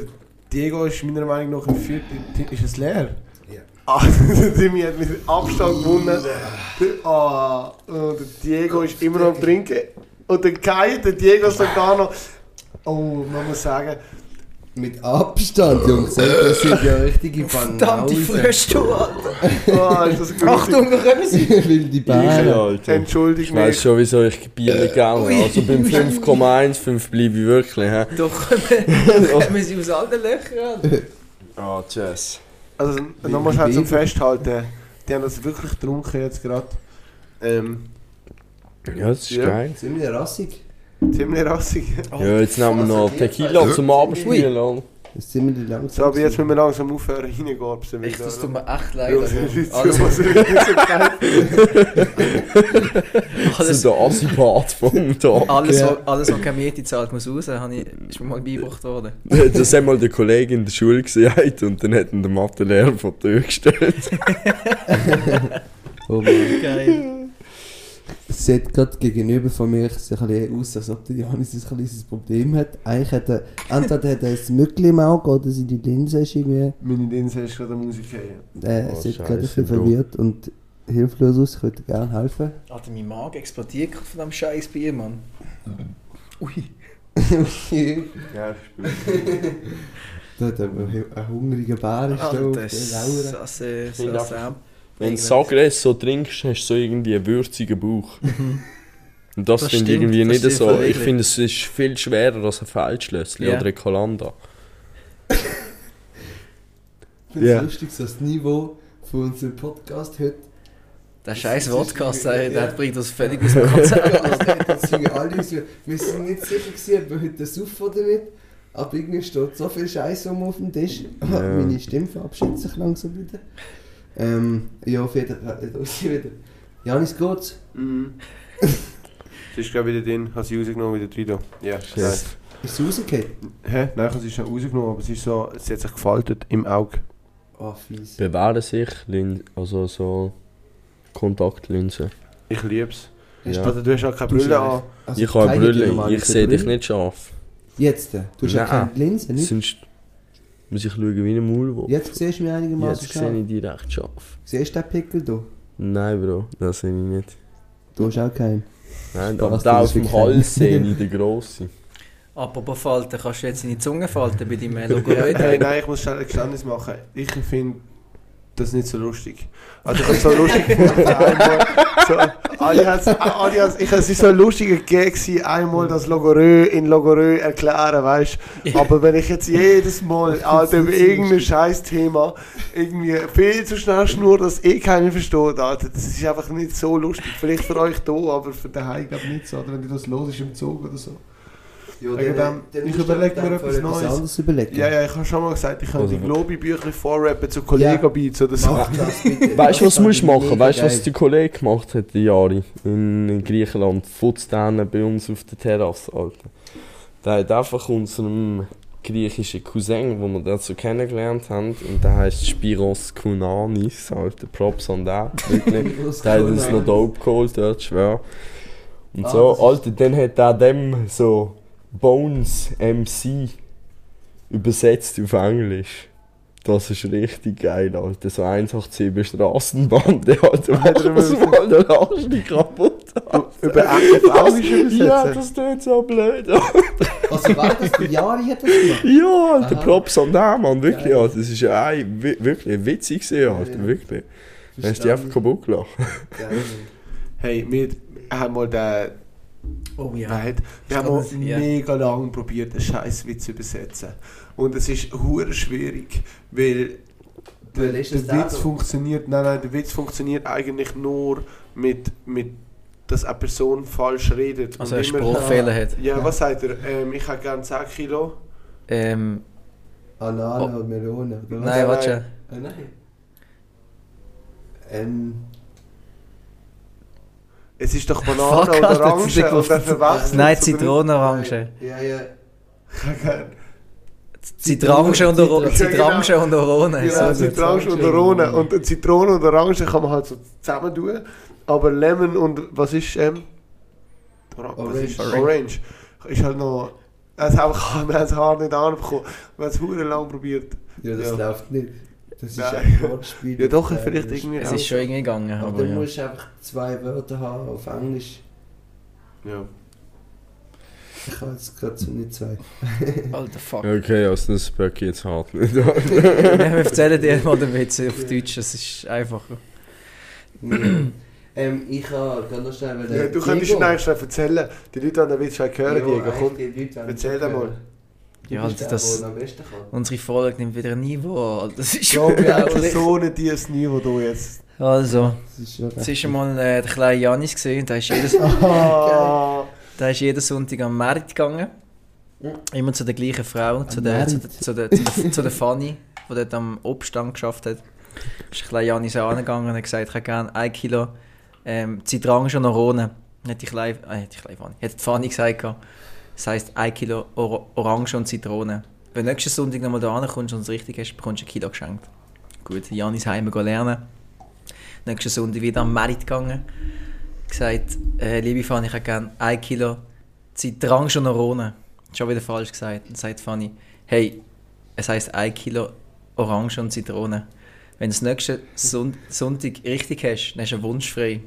Diego ist meiner Meinung nach im vierten. Ist es leer? Ja. *laughs* Ah, der Timmy hat mit Abstand gewonnen. Der, ah, und der Diego ist immer noch am Trinken. Und der Kai, der Diego sogar noch. Oh, man muss sagen, Mit Abstand, Jungs. Das *laughs* sind ja richtige Verdammte Banausen. Frühstück, Alter. *laughs* oh, ist das gut. Achtung, da kommen sie. Wilde Bären. Alter. Entschuldige Ich weiss schon, wieso ich Bier Ui. Also beim 5,1, 5 bleibe ich wirklich. Hä? Da kommen, kommen sie aus allen Löchern. Ah, tschüss. Also nochmal schnell zum. Festhalten. Die haben das wirklich getrunken jetzt gerade. Ähm, Ja, das ist Ja. geil. Ziemlich rassig. Ziemlich rassig. Ja, jetzt nehmen wir noch Tequila zum Abendspielen. oder? Das ist ziemlich langsam. So, aber jetzt müssen wir langsam aufhören, reingehen. Echt, das tut mir echt Ja, leid. das ist alles, so, was ich so Das alles, ist der Assipat vom Tag. alles, Ja. was, alles, was keine Miete zahlt, muss raus. Habe ich, ist mir mal beigebracht worden. *laughs* Das hat mal der Kollege in der Schule gesagt und dann hat ihn der Mathelehrer vor die Tür gestellt. *laughs* Oh Mann. Geil. Es sieht gerade gegenüber von mir so ein bisschen aus, als ob der Janis ein kleines Problem hat. Eigentlich hat er, entweder hat er ein Mückli im Auge oder seine Linse ist irgendwie, Meine Linse ist gerade Musik her. äh, Oh, sieht gerade ein bisschen Bro. verwirrt und hilflos aus. Ich würde gerne helfen. Alter, mein Magen explodiert gerade von dem scheiß Bier, Mann. Ui. Ja, *laughs* da hat aber ein hungriger Bär ist da auf Alter, der. Sasse, Sasse. Wenn du Sagres so trinkst, hast du so irgendwie einen würzigen Bauch. Und das, Das finde ich irgendwie das nicht so. Ich finde, es ist viel schwerer als ein Feldschlössli Ja. oder ein Kalanda. Ich finde es Ja. lustig, so das Niveau von unserem Podcast heute. Der scheiß Podcast, der ja. bringt uns völlig aus dem *laughs* Konzept. Das sind alle so, wir sind nicht sicher gewesen, ob wir heute das auf oder nicht. Aber irgendwie steht so viel Scheiß rum auf dem Tisch. Ja. Meine Stimme verabschiedet sich langsam wieder. Ähm, ja, auf jeden Fall. wieder. Janis geht's? Mhm. *laughs* Sie ist glaube ich wieder drin, hat sie rausgenommen, wieder drin. da. Ja, nice. Ist sie rausgefallen? Hä? Nein, sie ist schon rausgenommen, aber sie, ist so, sie hat sich gefaltet im Auge. Oh, fies. Bewähren sich Lin also so Kontaktlinsen. Ich lieb's. Ja. Also du hast auch keine Brille ja an. Also ich habe Brille, ich sehe dich nicht scharf. Jetzt? Du hast ja keine Linse, nicht? Sonst muss ich schauen wie ein Maulwurf. Jetzt siehst du mich einigermaßen Jetzt sehe ich dich recht scharf. Siehst du den Pickel da? Nein, Bro, das sehe ich nicht. Du hast auch keinen. Nein, aber da auf dem Hals sehe ich den grossen. *laughs* Apropos Falten, kannst du jetzt deine Zunge falten bei deinem *laughs* Ja, hey, nein, ich muss schnell ein Geständnis machen. Ich finde das nicht so lustig. Also ich habe so lustig einmal, *laughs* so, alle hat's, alle hat's, ich, es ist so ein lustiger Gag einmal das Logorö in Logorö erklären, weißt *laughs* Aber wenn ich jetzt jedes Mal, Alter, über irgendein scheiß Thema irgendwie viel zu schnell schnur, dass eh keiner versteht, Alter, das ist einfach nicht so lustig. Vielleicht für euch da, aber für daheim glaube ich nicht so, oder wenn ihr das los ist im Zug oder so. Ja, Wegen dem- ich überleg mir etwas Neues. überlegen. Ja, ja, ich habe schon mal gesagt, ich kann Also- die Globi-Bücher vorrappen zu Kollega-Beats oder so. Mach das bitte. *laughs* Weißt du, was musst du machen? Weißt du, was die Kollege gemacht hat, die Jahre in, Griechenland? Futztänen bei uns auf der Terrasse, Alter. Der hat einfach unserem griechischen Cousin, den wir so kennengelernt haben, und der heisst Spiros Kounanis, Alter. Props an den, *laughs* wirklich. Der hat uns noch dope geholt, dort, schwör. Und Ah, so, Alter, dann hat er dem so Bones MC übersetzt auf Englisch. Das ist richtig geil, Alter. So 187 Straßenbande, *laughs* Alter. Machen wir mal den Arsch kaputt. Über auf Englisch übersetzen. *laughs* Ja, das tut so blöd. *laughs* Also war das hat das gemacht? Ja, Alter, Aha. Props an den, Mann. Wirklich. Alter. Das ist ja ein, wi- wirklich witzig Alter. Ja. Wirklich. Dann hast du dich einfach kaputt gelacht. Geil. Hey, wir haben mal den. Oh Ja. ja. wir haben Ja. mega lange probiert, einen Scheißwitz zu übersetzen. Und es ist hure schwierig, weil der, der Witz funktioniert. Nein, nein, der Witz funktioniert eigentlich nur mit, mit dass eine Person falsch redet. Also Und ein immer- Spruchfehler hat. Ja, was sagt er? Ähm, ich hätte gerne 10 Kilo. Ähm, Anane Oh. und Melone. Oder was? nein, warte. Ah, nein. Ähm. Es ist doch Banane Fuck, oder Alter, Orange das er nicht verwechselt Nein, es, oder Zitrone-Orange. Ja, ja. *laughs* Zitrange und Oro- Zitron- Zitrange und Orone. Genau. Zitrone und Orone. Und Zitrone und Orange kann man halt so zusammen tun. Aber Lemon und was ist ähm? Orange. ist Orange. Ist halt noch. Es einfach, wir haben das Haar nicht anbekommen. Wir haben es hure lang probiert. Ja, das Ja. läuft nicht. Das ist Nein. ein Wortspiel. *laughs* Ja doch, vielleicht Englisch. irgendwie Es ist schon irgendwie gegangen. Aber Aber dann ja. musst du einfach zwei Wörter haben auf Englisch. Ja. Ich habe jetzt gerade so nicht zwei. *laughs* Alter Fuck. Okay, also das packe ich jetzt hart nicht. *laughs* Ja, wir erzählen dir mal den Witz auf Deutsch, es ist einfacher. ähm, ich habe gerade noch schnell... ja du könntest ihn eigentlich schnell erzählen. Die Leute haben den Witz schon hören, Ja, Diego. Komm. erzähl dir mal. Du Ja, also der, das- der am besten kann. Unsere Folge nimmt wieder ein Niveau an. Das ist glaube, wir haben so nicht dieses Niveau hier jetzt. Also, es war einmal äh, der kleine Janis, gewesen, der ist jedes, Ah. *laughs* der ist jeden Sonntag am Markt gegangen. Immer zu der gleichen Frau, zu der, zu, der, zu, der, zu, der, zu der Fanny, die dort am Obststand geschafft hat. Ist der kleine Janis auch angegangen und hat gesagt, ich hätte gerne ein Kilo ähm, Zitrange und Orange. Hat die kleine, äh, die kleine Fanny, hat die Fanny gesagt, gehabt. Das heisst ein Kilo Or Orange und Zitrone. Wenn du nächsten Sonntag nochmal da kommst und es richtig hast, bekommst du ein Kilo geschenkt. Gut, Janis heim lernen. Nächsten Sonntag wieder am Merit gegangen. Gesagt, äh, liebe Fanny, ich hätte gerne ein Kilo Zitrange und Orange. Schon wieder falsch gesagt. Dann sagt Fanny, hey, es heisst ein Kilo Orange und Zitrone. Wenn du es nächsten Son Sonntag richtig hast, dann du einen Wunsch frei.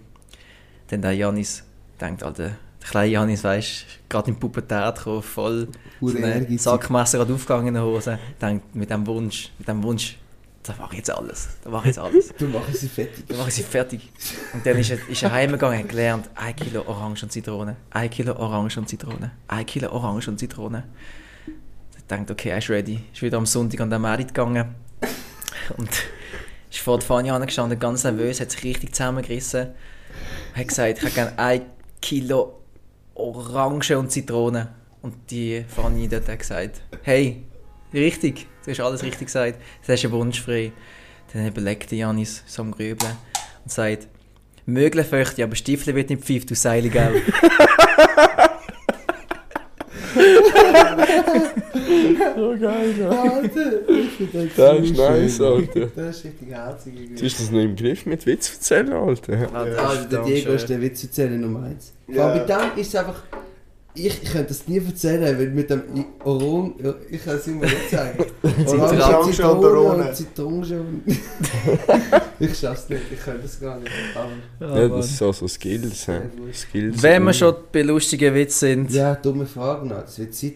Dann der Janis denkt, Alter, kleine Janis, weißt gerade in die Pubertät gekommen, voll so. Sackmesser gerade aufgegangen in der Hose. Denkt, mit dem Wunsch, mit dem Wunsch, da mache ich jetzt alles. Da mache ich jetzt alles. *laughs* Wir machen sie fertig. Dann mache ich sie fertig. Und dann ist er, ist er heimgegangen und gelernt, ein Kilo Orange und Zitrone, ein Kilo Orange und Zitrone, ein Kilo Orange und Zitrone. Er denkt, okay, er ist ready. Ist wieder am Sonntag an den Merit gegangen. Und ist vor der Fahne angestanden, ganz nervös, hat sich richtig zusammengerissen. Hat gesagt, ich hätte gerne ein Kilo Orange und Zitrone. Und die Fanny dort hat gesagt, hey, richtig, du hast alles richtig gesagt, du hast einen Wunsch frei. Dann überlegt der Janis so am Grübeln und sagt, Mögle feuchte, aber Stiefel wird nicht pfeift, du Seile, gell? *laughs* So geil, ja. Alter, Das ist so nice, schön. Alter. Das ist richtig herzig. Du hast das noch im Griff mit Witz erzählen, Alter. Das Also ist der Diego ist der Witz erzählen Nummer eins. Ja. Aber mit dem ist es einfach. Ich, ich könnte das nie erzählen, weil mit dem ja, Ich kann es immer nicht sagen. *laughs* Orange, Orange, Zitrone Orange. Zitronenschon. *laughs* ich schaff's nicht, ich könnte das gar nicht. Aber, Ja, das ist also Skills, hä? Skills. Wenn wir schon bei lustigen Witz sind, ja, dumme Fragen, es wird Zeit.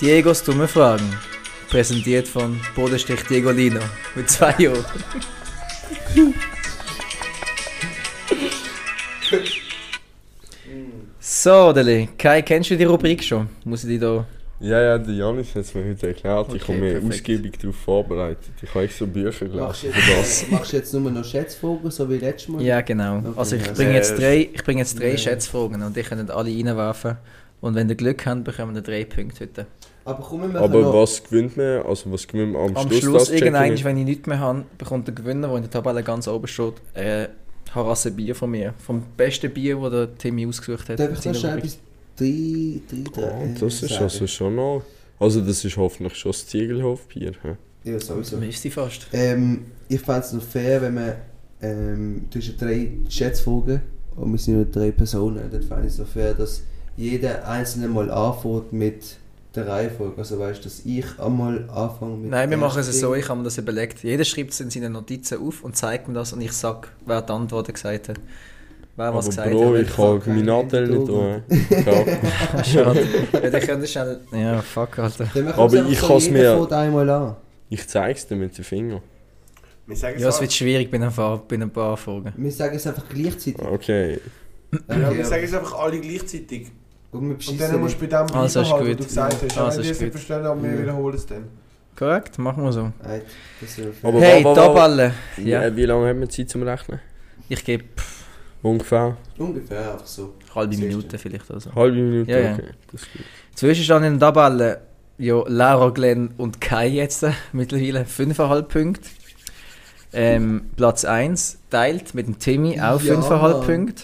Diegos dumme Fragen. Präsentiert von Bodenstich Diegolino mit zwei Jahren. so, Deli, Kai, kennst du die Rubrik schon? Muss ich die da. Ja, ja, der Janis hat es mir heute erklärt. ich Okay, habe mich perfekt. ausgiebig darauf vorbereitet. Ich habe echt so Bücher gelesen für das. machst du jetzt nur noch Schätzfragen, so wie letztes Mal? Ja, genau. Okay, Also, ich bringe jetzt drei, ich bringe jetzt drei Ja. Schätzfragen und die können alle reinwerfen. Und wenn ihr Glück habt, bekommen wir drei Punkte heute. Aber komm, Aber noch. was gewinnt man? Also, was gewinnt man am, Am Schluss? Schluss, das checken irgendwann, wenn ich nichts mehr habe, bekommt der Gewinner, der in der Tabelle ganz oben steht, äh, Harasse Bier von mir. Vom besten Bier, das der Timmy ausgesucht hat. Darf ich noch drei, drei, drei Oh, das ist also schon noch. Also, das ist hoffentlich schon das Ziegelhofbier. hä? Ja, sowieso. Müsste ich fast. Ähm, ich fände es noch fair, wenn man. Ähm, du hast ja drei Schätzfragen und wir sind nur drei Personen. Dann fände ich es noch fair, dass jeder einzelne mal anfängt mit der Reihenfolge. Also weißt du, dass ich einmal anfange mit Nein, wir machen es so, ich habe mir das überlegt. Jeder schreibt es in seinen Notizen auf und zeigt mir das und ich sage, wer die Antworten gesagt hat. Wer was Aber gesagt Bro, hat. ich kann meinen Anteil nicht tun. Ja. *laughs* Schade. ja, dann könnt ihr schnell... Ja, fuck, Alter. Aber es ich kann's jeder mir-. Ich zeig's dir mit den Fingern. Wir sagen Ja, es es wird schwierig bei ein paar, bei ein paar Fragen. Wir sagen es einfach gleichzeitig. Okay. Ja, wir sagen es einfach alle gleichzeitig. Und wir Und dann musst du bei dem Also, beibehalten, gut. was du gesagt hast. Also, Also, ist ich gut. verstehen, aber wir Ja. wiederholen es dann. Korrekt, machen wir so. Aber hey. Ja. Ja. Wie lange haben wir Zeit zum Rechnen? Ich gebe Ungefähr? Ungefähr einfach so. halbe. Minute vielleicht oder so. Halbe Minute? Ja, ja. Okay, das ist gut. Zwischenstand in der Tabelle, ja, Laura, Glenn und Kai jetzt äh, *laughs* mittlerweile 5,5 Punkte. Ähm, Platz 1 teilt mit dem Timmy auch Ja, 5,5 Mann. Punkte.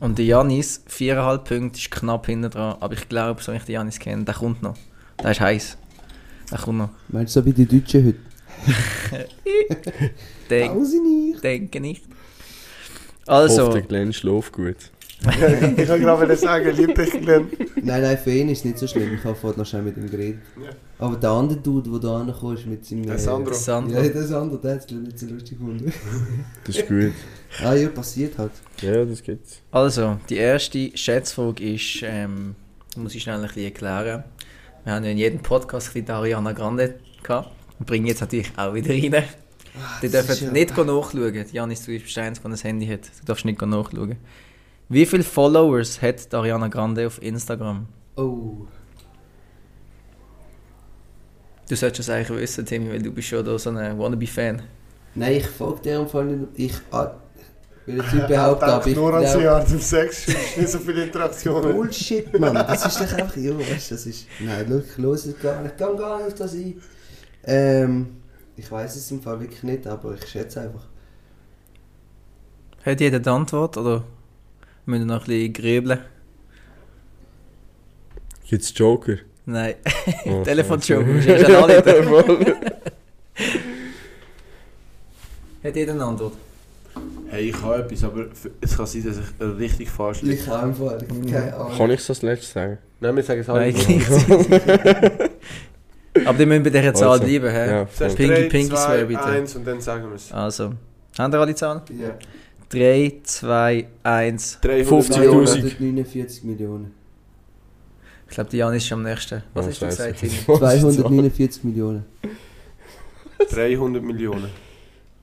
Und der Janis 4,5 Punkte, ist knapp hinten dran. Aber ich glaube, so wie ich den Janis kenne, der kommt noch. Der ist heiß. Der kommt noch. Meinst du so wie die Deutschen heute? *laughs* Denk, denke nicht. Also, der Glenn schläft gut. *laughs* ich kann gerade sagen, lieb dich, Glenn. Nein, nein, für ihn ist es nicht so schlimm. Ich habe vorhin noch schnell mit ihm geredet. Ja. Aber der andere Dude, der da angekommen ist mit seinem... Der Sandro. Sandro. Ja, der Sandro, der hat es nicht so lustig gefunden. Das ist gut. ah ja, passiert halt. Ja, das geht's. Also, die erste Schätzfrage ist, ähm, muss ich schnell ein bisschen erklären. Wir haben ja in jedem Podcast ein bisschen die Ariana Grande gehabt. Und bringen jetzt natürlich auch wieder rein. Die das ist dürfen ja- nicht nachschauen. Janis, du bist der Einzige, der ein Handy hat. Du darfst nicht nachschauen. Wie viele Followers hat die Ariana Grande auf Instagram? Oh. Du solltest es eigentlich wissen, Timmy, weil du bist schon da so ein Wannabe-Fan. Nein, ich folge dir im Fall nicht. Ich ah, will jetzt nicht behaupten, aber ich nur an sie. Art im Sex, ist nicht so viele Interaktionen. Bullshit, Mann. Das ist doch einfach... Ja, weißt du, das ist... Nein, schau, ich los es gar nicht. Ich kann gar nicht auf das ein. Ähm... Ich weiß es im Fall wirklich nicht, aber ich schätze einfach. Hat jeder die Antwort oder müssen wir noch ein bisschen grübeln? Gibt's Joker? Nein. Oh, *laughs* Telefon-Joker, erst anrufen. voll. Hat jeder eine Antwort? Hey, ich habe etwas, aber es kann sein, dass ich richtig falsch liege. Ich habe im Fall ich- keine Ahnung. Kann ich das als letztes sagen? Nein, wir sagen es Nein, halt. gleichzeitig. *laughs* Aber die müssen bei dieser Zahl Also, bleiben, hä? Ja. Pinky, 3, Pinky 2, swear, bitte. 1 und dann sagen wir es. Also, haben ihr alle Zahlen? Ja. 3, 2, 1. 300 50.000. Millionen. 249 Millionen. Ich glaube, die Janis ist am nächsten. Was Oh, hast du gesagt, Timmy? Was ist das? 249 Millionen. 300 Millionen.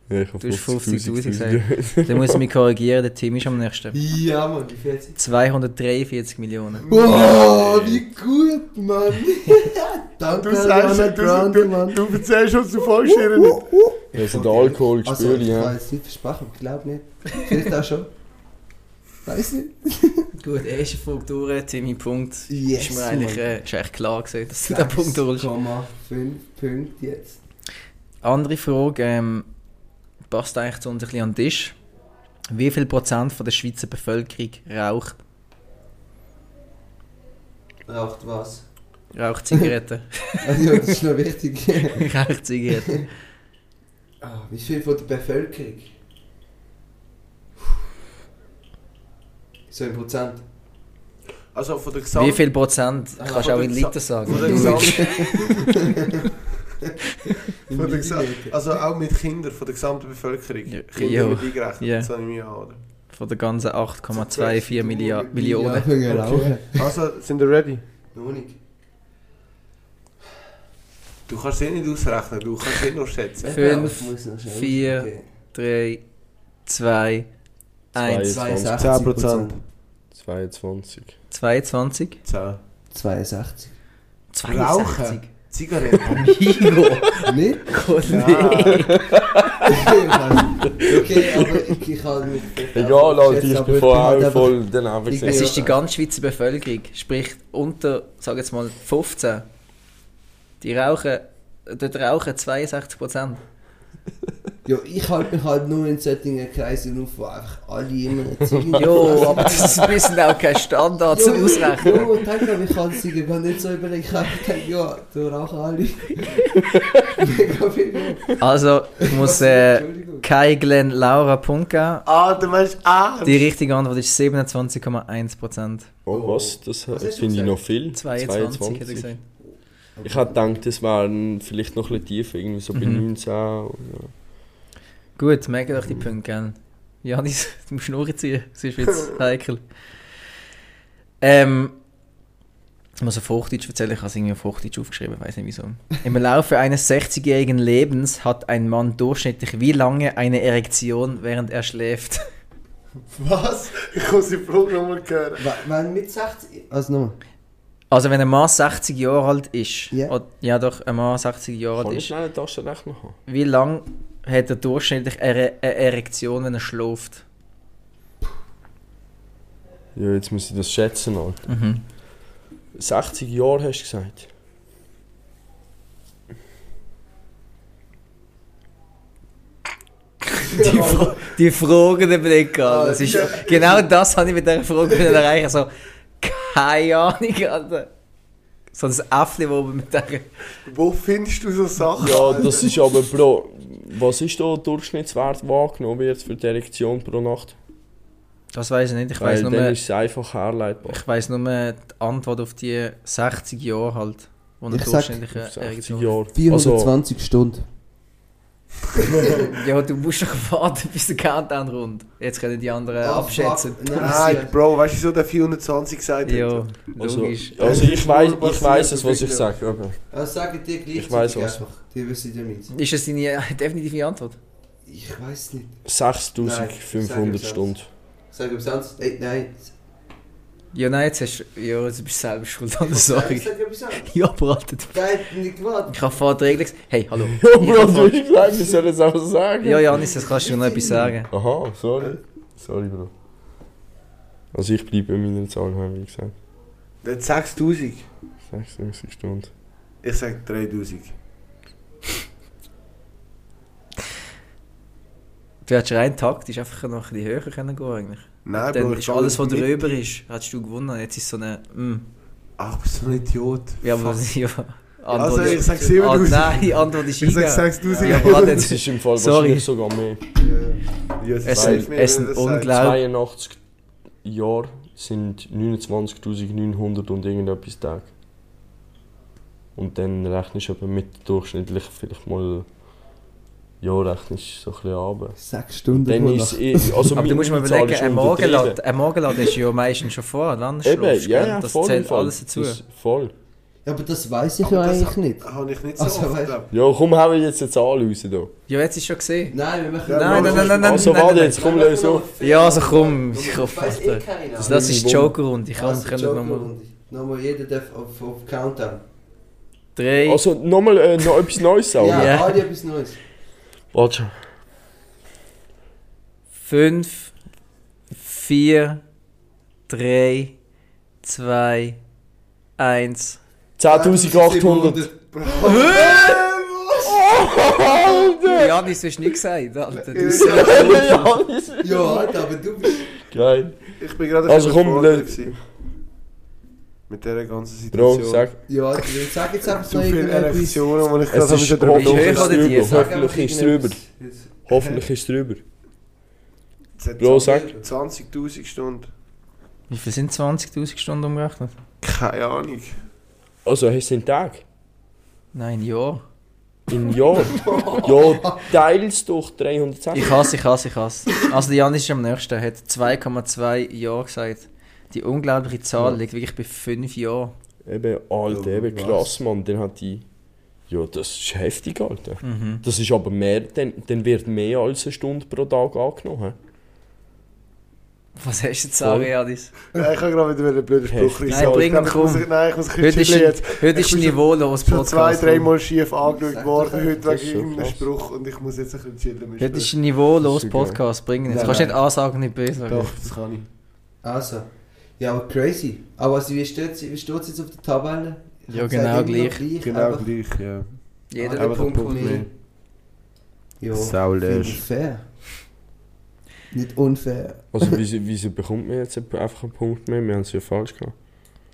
Ja, Du hast 50'000 gesagt. Dann muss ich mich korrigieren, der Timmy ist am nächsten. Ja, Mann, wie viel jetzt? 243 Millionen. Wow, wie gut, Mann! Danke, Du sagst, du, Grande, du, Mann. du erzählst uns, du folgst ihr nicht. Also der Alkohol Also, spüre ich, ich kann ja. jetzt nicht versprechen, ich glaube nicht. Vielleicht auch schon. Weiß nicht. *laughs* Gut, erste Frage durch, Timmy Punkt. Yes, ist mir eigentlich äh, ist echt klar gewesen, dass du den Punkt holst. 6,5 Punkte jetzt. Andere Frage, ähm, passt eigentlich zu uns ein bisschen an den Tisch. Wie viel Prozent von der Schweizer Bevölkerung raucht, Raucht was? Raucht Zigaretten? Ah, *laughs* ja, das ist noch wichtig. *laughs* raucht Zigaretten. ah, wie viel von der Bevölkerung? So in Prozent. Also von der Gesamt... Wie viel Prozent? Ah, Kannst du auch in Liter sagen. Von der Gesamt... In *laughs* von der Gesamt also auch mit Kindern von der gesamten Bevölkerung. Ja. Kinder Ja. mit eingerechnet, Ja. das habe ich mir oder? Von der ganzen 8,24 Millia- Ja, Millionen. rauchen. Also, sind wir ready? Noch nicht. Du kannst es eh nicht ausrechnen, du kannst eh nur schätzen. Fünf, Ich muss noch schnell vier, ausgehen. 3, 2, 1. 22. 10%. 22. 22? 10. 62. Rauchen? Zigaretten? Migo! Nicht? Okay, aber ich, habe mich. Egal, Alter, ich bin vorher voll Ich- gesehen. Es ist die ganze Schweizer Bevölkerung, sprich unter, sag jetzt mal, 15. Die rauchen, dort rauchen 62%. Ja, ich halte mich halt nur in solchen Kreisen auf, wo einfach alle immer eine Ziege Jo, aber das ist ein bisschen auch kein Standard zum Ausrechnen. Jo, denk mal, ich kann Ziege gar nicht so überlegen. Ich habe gedacht, ja, du rauchen alle. Mega *laughs* viel. Also, ich muss äh. Kai Glenn Laura Punkt geben. Ah, du meinst ah! Die richtige Antwort ist 27,1%. Oh, was? Das du finde ich noch viel. 22, hätte ich gesagt. Ich hätte gedacht, das wären vielleicht noch ein bisschen tiefer, irgendwie so bei Mhm. 19. Oder? Gut, merke doch die Punkte gerne. Janis, *laughs* du musst Schnurren ziehen, das ist jetzt heikel. Ähm, ich muss auf Hochdeutsch erzählen, ich habe es irgendwie auf Hochdeutsch aufgeschrieben, weiß nicht wieso. Im Laufe eines 60-jährigen Lebens hat ein Mann durchschnittlich wie lange eine Erektion, während er schläft? Was? Ich muss die Frage nochmal hören. Wenn mit 60. Also nochmal. Also wenn ein Mann 60 Jahre alt ist, Ja. oder- ja doch, ein Mann 60 Jahre Kann alt ich ist, schnell eine Taschenrechner haben? wie lange hat er durchschnittlich eine eine Erektion, wenn er schläft? Ja, jetzt muss ich das schätzen, Alter. Mhm. 60 Jahre hast du gesagt. *laughs* Die, Fra die fragenden Blicke, Alter. Das ist, genau das habe ich mit dieser Frage *laughs* erreichen. So, keine Ahnung, Alter. So das Äffli, wo wir mit der... Wo findest du so Sachen? Ja, das ist aber Bro. Was ist da Durchschnittswert wahrgenommen wird für die Erektion pro Nacht? Das weiß ich nicht. Ich weiß nur, dann ist es einfach herleitbar. ich weiss nur die Antwort auf die 60 Jahre halt. Wo eine Ich sag- durchschnittliche 60 Erektion... Jahre. 420 Stunden. *laughs* Ja, du musst doch warten, bis der Countdown rund. Jetzt können die anderen Ah, abschätzen. Nein, *laughs* Bro, weißt du, wieso der 420 gesagt hat? Ja, Also, logisch. also ich weiß ich weiss es, was ich sage. Okay. Also sagen dir gleichzeitig Ich weiss was. einfach. Die wissen ja mit. Ist das deine *laughs* definitive Antwort? Ich weiß nicht. 6500 Nein, Stunden. Sag etwas anderes. Ey, nein. Ja, nein, jetzt hast du... Ja, jetzt bist du selber schuld an der Sorge. *laughs* Ja, aber Alter, du- Der hat nicht gewartet. ich habe vorher die Regeln gesagt. Hey, hallo. *laughs* Ja, Bro, du hast gesagt, ich soll es auch sagen. Ja, Janis, jetzt kannst du noch etwas sagen. Aha, sorry. Sorry, Bro. Also ich bleibe bei meiner Zahl, habe ich gesagt. Der hat 6000. 66 Stunden. Ich sag 3000. Du hättest rein taktisch einfach noch ein bisschen höher können gehen eigentlich. Nein, Dann Bro, ist alles, was drüber ist, hättest du gewonnen. Jetzt ist so eine... Mm. Ach, bist du ein Idiot. Ja, aber... *laughs* Ja, Antwort Also, ich ist... sag Ah, 7000. nein, Antwort ist *laughs* Ich sag eingegeben. 6000. Ja, aber warte, *laughs* Das jetzt... ist im Fall Sorry. wahrscheinlich sogar mehr. Ja, Es sind- es sind unglaublich- 82 Jahre sind 29.900 und irgendetwas Tage. Und dann rechnest du aber mit durchschnittlich vielleicht mal. Ja, rechnest du so ein bisschen runter. 6 Stunden. Dann ist eh, also *laughs* Aber du musst mal Zahl überlegen, ein. Morgenladen, ein Morgenladen ist ja meistens schon vor, du Eben, ja, ja, Das voll, zählt voll. alles dazu. Das- voll. Ja, aber das weiß ich Aber ja das eigentlich nicht. Habe ich nicht so Also, oft. Ja, komm, hau jetzt eine Zahl raus da. Ja, jetzt ist schon gesehen. Nein, wir machen Ja, Nein, nein, nein, nein, nein, Also nein, warte nein. jetzt, komm, löse auf. Ja, also komm, ich Ich hoffe, weiß eh. Das, das ist die Joker-Runde, ich kann Also, können nochmal... Nochmal jeder darf auf, auf Countdown. Drei, Also nochmal äh, noch etwas Neues sagen. Ja, Ja. alle etwas Neues. Warte schon. fünf, vier, 3, 2, 1. 10.800. Janis, du hast nichts gesagt, Alter. Du Ja, Alter, aber du bist. Geil. Ich bin gerade Also komm. Mit dieser ganzen Bro, Situation. sag. Ja, ich sag jetzt einfach *laughs* Zu viele irgendetwas. Erektionen, die ich gerade drüber hoch hoffentlich ist es drüber. Hoffentlich ist es drüber. Jetzt- Hoffentlich ist es drüber. Es hat Bro, sag. 20.000 Stunden. Wie viel sind 20.000 Stunden umgerechnet? Keine Ahnung. Also, hast du einen Tag? Nein, *laughs* ja. In Jahr? ja, teils durch 360. Ich hasse, ich hasse, ich hasse. Also der Janis ist am nächsten, er hat 2,2 Jahre gesagt. Die unglaubliche Zahl Ja. liegt wirklich bei 5 Jahren. Eben, Alter, Ja, eben krass, Mann. Dann hat die. Ja, das ist heftig, Alter. Mhm. Das ist aber mehr, dann, dann wird mehr als eine Stunde pro Tag angenommen. Was hast du zu sagen, Voll. Janis? Nein, ich habe gerade wieder einen blöden Spruch reissen. Nein, bring Ich ihn, ich komm. Nein, ich muss ein Heute ist, jetzt. heute Ich ist ein bin schon- niveaulos schon zwei, Podcast. dreimal schief angeschaut worden heute wegen irgendeinem. Spruch und ich muss jetzt ein bisschen chillen. Heute ist ein niveaulos. Podcast. Bring ihn jetzt. Du kannst nicht ansagen, nicht böse sagen. Doch, das kann ich. Also. Ja, aber crazy. Aber also, wie steht es jetzt auf der Tabelle? Ich Ja, genau noch gleich. Genau einfach- gleich, ja. Jeder Ah, Punkt mehr. mehr. Ja, ich fair. Nicht unfair. Also, wieso, wieso bekommt man jetzt einfach einen Punkt mehr? Wir haben es ja falsch gehabt.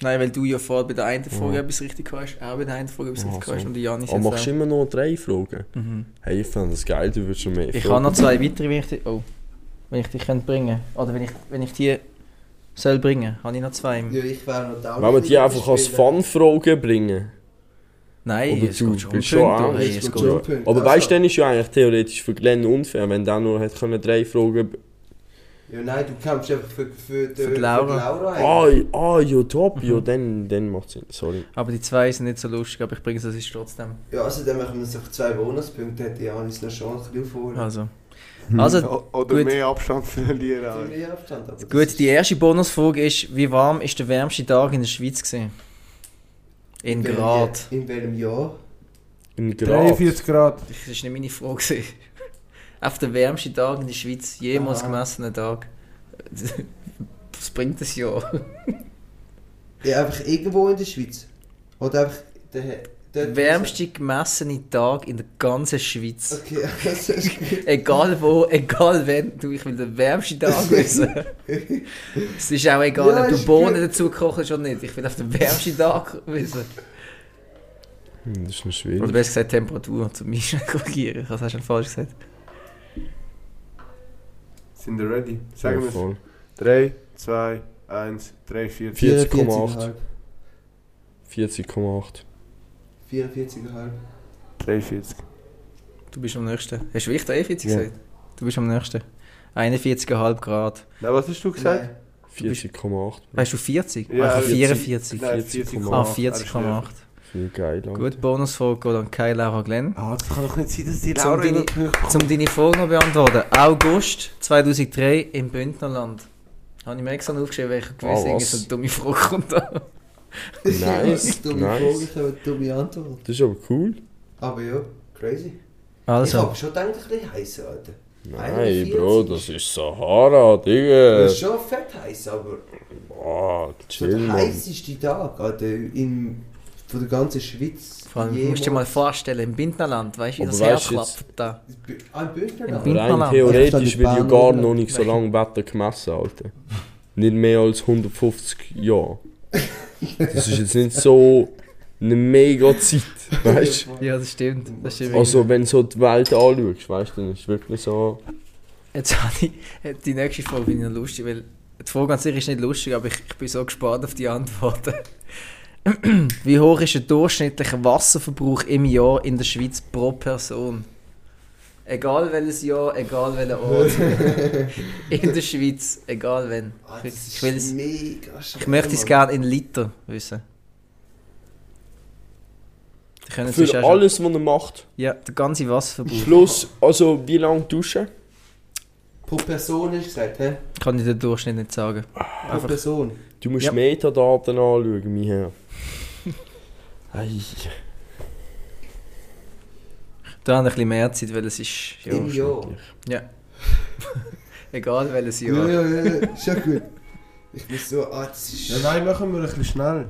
Nein, weil du ja vorher bei der einen Frage Ja. etwas richtig hast, auch bei der einen Frage etwas Ah, richtig hast und Janis Aber jetzt machst du immer noch drei Fragen? Mhm. Hey, ich fand das geil, du würdest schon mehr Ich habe noch zwei weitere, wenn ich die, oh, wenn ich die könnte bringen Oder wenn ich, wenn ich die soll bringen, habe ich noch zwei. im- Ja, ich wäre noch da. Wollen wir die einfach als Fun-Fragen bringen? Nein, Oder es du geht schon schon auch? hey, Es es geht schon. Aber Also- weißt du, dann ist ja eigentlich theoretisch für Glenn unfair, wenn der nur hätte können drei Fragen. Ja, nein, du kämpfst einfach für, für, die- Für die Laura. Ah, ah ja, top, Mhm. ja, dann, dann macht Sinn. Sorry. Aber die zwei sind nicht so lustig, aber ich bringe es trotzdem. Ja, also dann machen wir es auf zwei Bonuspunkte, hätte Janis noch Chance ein bisschen aufholen. Also, also O- Oder gut. mehr Abstand *laughs* verlieren. Alter. mehr Abstand, gut, die erste Bonusfrage ist, wie warm ist der wärmste Tag in der Schweiz gewesen? In welchem Grad. Jahr- In welchem Jahr? In Grad. 43 Grad. Das war nicht meine Frage. gewesen. *laughs* Auf der wärmste Tag in der Schweiz, jemals Aha. gemessenen Tag. *laughs* Was bringt das Jahr? Ja, einfach irgendwo in der Schweiz. Oder einfach... Der, der, wärmste gemessene Tag in der ganzen Schweiz. Okay, das ist gut. Egal wo, egal wenn, du, ich will den wärmsten Tag *laughs* wissen. es ist auch egal, Ja, ob du Bohnen gut. dazu kochst oder nicht. Ich will auf den wärmsten Tag wissen. Hm, Das ist Oder schwierig. besser gesagt Temperatur, zum korrigieren. Das hast du schon falsch gesagt. Sind wir ready? Ja, Sagen wir es. voll. 3, 2, 1, 3, 4, 40,8. 44,5. 40,8. 44,5. 43. Du bist am nächsten. Hast du wirklich 43 Ja. gesagt? Du bist am nächsten. 41,5 Grad. Nein, was hast du gesagt? Nein. 40,8. Weißt du 40? Ja, ah, 40. 44. Nein, 40,8. Ah, 40,8. 40,8. Viel geil. Alter. Gut, Bonusfrage geht an Kai Laura Glenn. Ah, das kann doch nicht sein, dass die Zum Laura deine- nicht Um deine Frage noch beantworten. August 2003 im Bündnerland. Habe ich mir extra aufgeschrieben, weil ich gewusst Ah, habe, so eine dumme Frage kommt da. *laughs* Nice, dumme nice. Frage, ich habe eine dumme Antwort. Das ist aber cool. Aber ja, crazy. Ich Also, habe schon gedacht, ein bisschen heiß, Alter. Nein, 41. Bro, das ist Sahara, Das Digga. ist schon fett heiß, aber Boah, so chill, der heißeste Tag, Alter, in, von der ganzen Schweiz. vor allem, du musst dir mal vorstellen, im Bündnerland, weißt du, wie das weißt du herklappt da. Ein Bündner? Im Aber Bündnerland. rein theoretisch wird ja gar noch nicht so lange Wetter gemessen, Alter. Nicht mehr als 150 Jahre. Das ist jetzt nicht so eine mega Zeit, weißt du? Ja, das stimmt. Das stimmt Also, wenn du so die Welt anschaust, weißt du, dann ist es wirklich so. Jetzt habe ich, die nächste Frage finde ich noch lustig, weil die Frage an sich ist nicht lustig, aber ich, ich bin so gespannt auf die Antworten. *clears throat* Wie hoch ist der durchschnittliche Wasserverbrauch im Jahr in der Schweiz pro Person? Egal welches Jahr, egal welcher Ort. *laughs* in der Schweiz, egal wenn. Ah, Ich, will ist es, ich möchte es gerne in Liter wissen. Für alles, was er macht. Ja, der ganze Wasserverbrauch. Plus, also, wie lange duschen? Pro Person hast du gesagt, hä? Kann ich den Durchschnitt nicht sagen. Pro Einfach Person. Du musst Ja. Metadaten anschauen, mein Herr. *laughs* Ei. Da haben wir ein bisschen mehr Zeit, weil es ist... Ja, Im Jahr. ja. *laughs* Egal welches Ja, Jahr. ja, ja, schon gut. Ich bin so, ah, das ist... Ja, nein, machen wir ein bisschen schnell.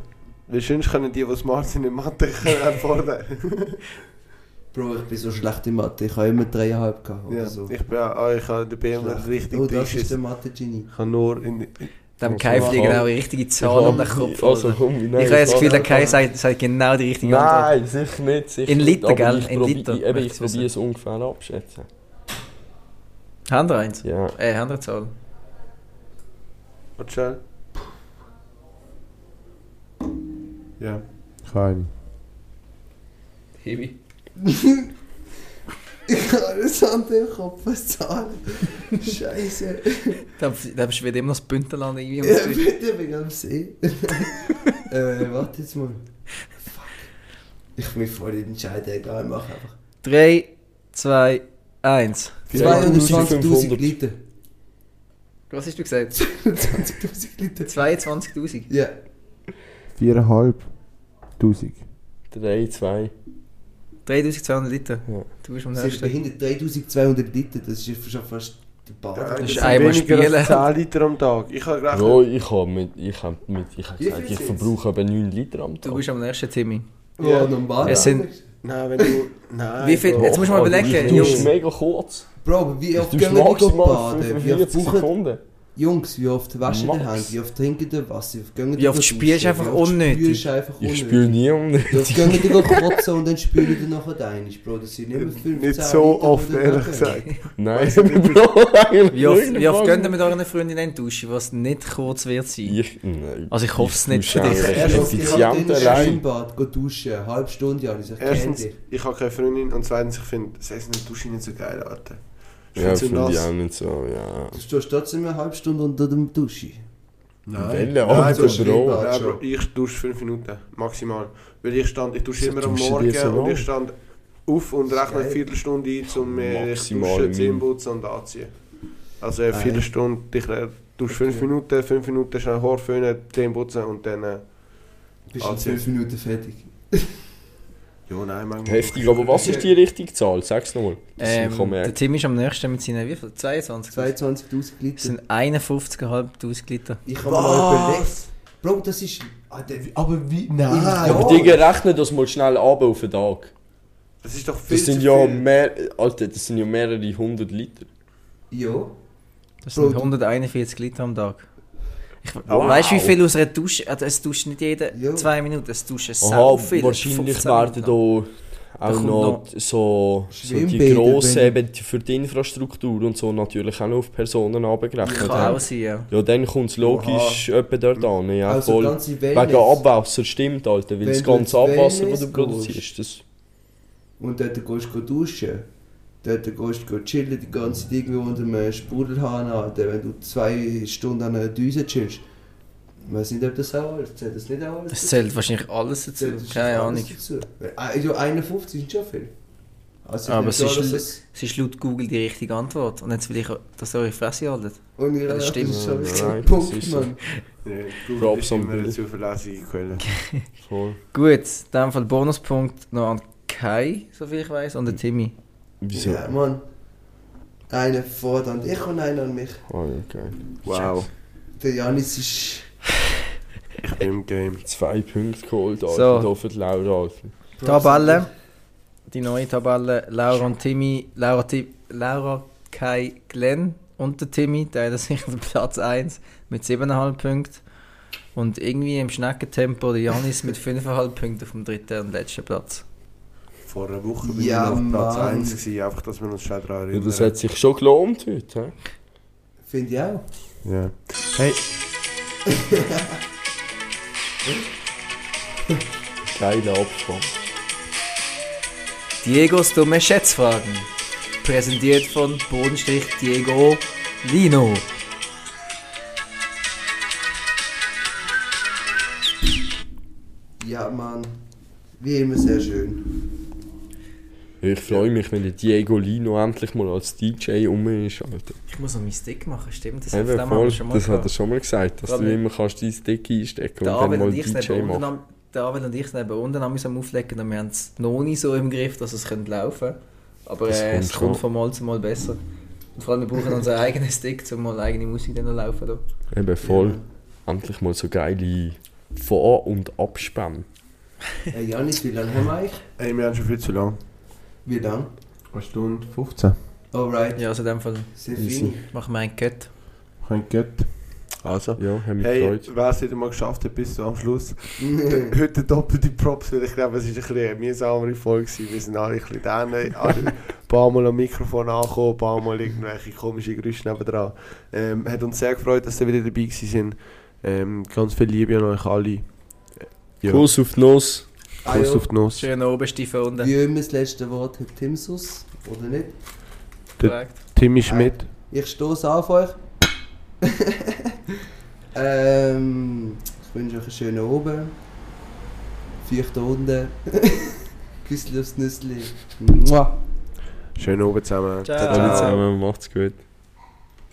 Weil sonst können die, die smart sind in Mathe, erfordern. *laughs* Bro, ich bin so schlecht in Mathe, ich habe immer dreieinhalb gehabt oder ja, so. ich bin auch, ah, ich habe den BM richtig oh, das ist der Mathe-Genie. Ich habe nur in... Dem Also, Kai fliegen hab- auch richtige Zahlen um den Kopf. Also, Alter. komm, ich nein, habe das Gefühl, der Kai sagt, sagt genau die richtige Antwort. Nein, sicher nicht. Sicher In nicht, Liter, aber gell? Ich In Liter, Ich, eben, ich ich probiere es ungefähr abschätzen. Haben wir eins? Ja. Äh, haben wir eine Zahl? Warte schnell. Ja. Kein. Heavy. *laughs* Ich habe alles andere im Kopf, zahlen. Scheiße. *laughs* Da, da bist du wieder immer noch das Bündnerland irgendwie. Ja, bitte, bin am See. *laughs* äh, warte jetzt mal. Fuck. Ich will voll nicht entscheiden, egal, mach einfach. 3, 2, 1. 220.000 Liter. Was hast du gesagt? 20.000 Liter. 22.000. Ja. Viereinhalb. Tausend. 3, 2. 3200 Liter. Ja. Du bist am Das ist nächsten. behindert 3200 Liter, das ist schon fast der Bad. Ja, Das das ist einmal spielen. als 10 Liter am Tag. Ich habe gerechnet... Bro, ich habe mit, ich hab mit, ich hab Wie gesagt, ich verbrauche aber 9 Liter am Du Tag. bist am nächsten, Timmy. Ja, normal. Es sind- Nein, wenn du... Nein, Wie viel- Bro. jetzt musst du mal überlegen, Du bist mega kurz. Bro, wie oft Du gehen wir baden? Wie oft 45 brauchen... Sekunden. Jungs, wie oft waschen die. Hände? Wie oft trinken die Wasser? Wie oft gehen die Wie oft duschen? spülst du einfach unnötig? Ich unnötig? spüre nie um Wie oft gehen die kotzen und dann spülen die nachher dein, Bro? Das sind immer 15 Nicht so oft, ehrlich gesagt. *laughs* Nein, *laughs* Bro, eigentlich Wie oft, nicht. wie oft gehen ihr mit euren Freundinnen in die Dusche, was nicht kurz wird sein? Ich, nein. Also ich hoffe es nicht für dich. Erstens, ich effizient habe in allein. Schwimmbad gehen duschen, eine halbe Stunde, ja, ich sag, kennt Erstens, ihr. ich habe keine Freundin und zweitens, ich finde das Essen in der Dusche nicht so geil, Alter. Ich Ja, finde ich auch nicht so, ja. Du stehst trotzdem eine halbe Stunde unter dem Dusche. Nein, Welle, Nein, das Bro. Nein, aber ich dusche 5 Minuten, maximal. Weil ich stand, ich dusche immer am Morgen so und ich stand auf und rechne eine. Viertelstunde ein, um Maximal duschen, Zähne putzen und anziehen. Also eine. Viertelstunde, ich äh, dusche 5 Minuten, 5 Minuten schnell Haar föhnen, Zähne putzen und dann... Äh, Bist in Anziehen. 5 Minuten fertig. *laughs* ja, nein, manchmal... Heftig, aber was ist die richtige Zahl? Sag's nochmal. Ähm, der. Tim ist am nächsten mit seinen wie viel? 22? 22.000 Das Liter. sind 51.500 Liter. Ich habe mal überlegt. Bro, das ist... Wie- aber wie... Nein! Ja. Aber Digga, rechne das mal schnell ab auf den Tag. Das ist doch viel Das sind zu ja viel. mehr, Alter, das sind ja mehrere hundert Liter. Ja. Das Bro, sind du- 141 Liter am Tag. Ich, Wow. Weißt du, wie viel aus einer Dusche? Also es duscht nicht jede Ja. zwei Minuten, es duscht Aha, sau viel. wahrscheinlich 15 werden da auch kommt noch so, so die grossen, eben für die Infrastruktur und so natürlich auch noch auf Personen abgerechnet Kann auch sein, ja. Ja, dann kommt es logisch etwa dort an. Ja, Also voll. ganze Wegen. Abwasser stimmt, Alter. Weil das ganze Abwasser, das du produzierst, das... Und dort gehst du duschen. Dort gehst du chillen, die ganze Zeit irgendwo unter einem Sprudelhahn an. Wenn du zwei Stunden an einer Düse chillst. Ich weiß nicht, ob das auch alles zählt. Das nicht auch alles Es zählt wahrscheinlich alles dazu. Zählt das Keine Ahnung. dazu? Also 51 sind schon viel. Also Aber es ist, es- es ist laut Google die richtige Antwort. Und jetzt will ich, dass ihr eure Fresse haltet. Und Ja, das stimmt. Punkt, das ist so. Mann. Ja, Google *laughs* Props ist immer eine zuverlässige Quelle. *laughs* Gut, in dem Fall Bonuspunkt noch an Kai, soviel ich weiß, und der Timmy. Wieso? Ja, Mann. Einer fordert an dich und einer an mich. Ah, okay. Wow, Der Janis ist... ich bin im Game. Zwei Punkte geholt, Alter. So. Für die Laura, Alter. Tabelle. Die neue Tabelle. Laura und Timmy. Laura, Ti Laura Kai, Glenn und der Timmy teilen sich den Platz 1 mit 7,5 Punkten. Und irgendwie im Schneckentempo der Janis mit 5,5 Punkten auf dem dritten und letzten Platz. Vor einer Woche bin Ja, ich noch auf Platz Mann. 1 gewesen, einfach, dass wir uns schnell daran Ja, erinnern. das hat sich schon gelohnt heute, hä? Finde ich auch. ja. Hey, *laughs* Geiler Abspann. Diegos dumme Schätzfragen. Präsentiert von Bodenstrich Diego Lino. Ja, Mann. Wie immer sehr schön. Ich freue mich, wenn der Diego Lino endlich mal als DJ um ist, Alter. Ich muss noch meinen Stick machen, stimmt? Das, Eben, voll, schon mal das hat er schon mal gesagt, dass Vor du immer kannst deinen Stick einstecken und dann mal DJ machen. am, der Abel und ich sind eben unten am auflegen und wir haben es noch nicht so im Griff, dass es könnte laufen Aber Das äh, kommt es kommt schon. von Mal zu Mal besser. Und vor allem wir brauchen unseren eigenen Stick, um mal eigene Musik dann noch laufen. Da. Eben voll. Ja. endlich mal so geile Vor- und Abspann. Hey Janis, wie lange haben wir eigentlich? Ey, wir haben schon viel zu lang. Wie lang? Eine Stunde 15. Alright, Ja, also in dem Fall sehr fein. machen wir einen Cut. Könnt geht. Also. Ja, haben mich Hey, gefreut. wer es wieder mal geschafft hat bis am Schluss. *laughs* *laughs* Heute doppelte Props, weil ich glaube, es war ein bisschen eine mühsamere Folge. gewesen. Wir sind alle ein bisschen dann, alle *laughs* ein paar Mal am Mikrofon angekommen, ein paar Mal irgendwelche komischen Geräusche nebendran. Ähm, hat uns sehr gefreut, dass ihr wieder dabei gewesen sind. Ähm, ganz viel Liebe an euch alle. Äh, Ja. Kuss auf die Nuss. Kuss auf die Nuss. Schön oben, Stiefel unten. Wie immer das letzte Wort hat Timsus, oder nicht? Korrekt. Timmy Schmidt. Ich stoße auf euch. *laughs* ähm, ich wünsche euch einen schönen Oben. Feucht unten. *laughs* Küssel aufs Nüssli. Mua. Schön oben zusammen. Ciao. Alle zusammen, macht's gut.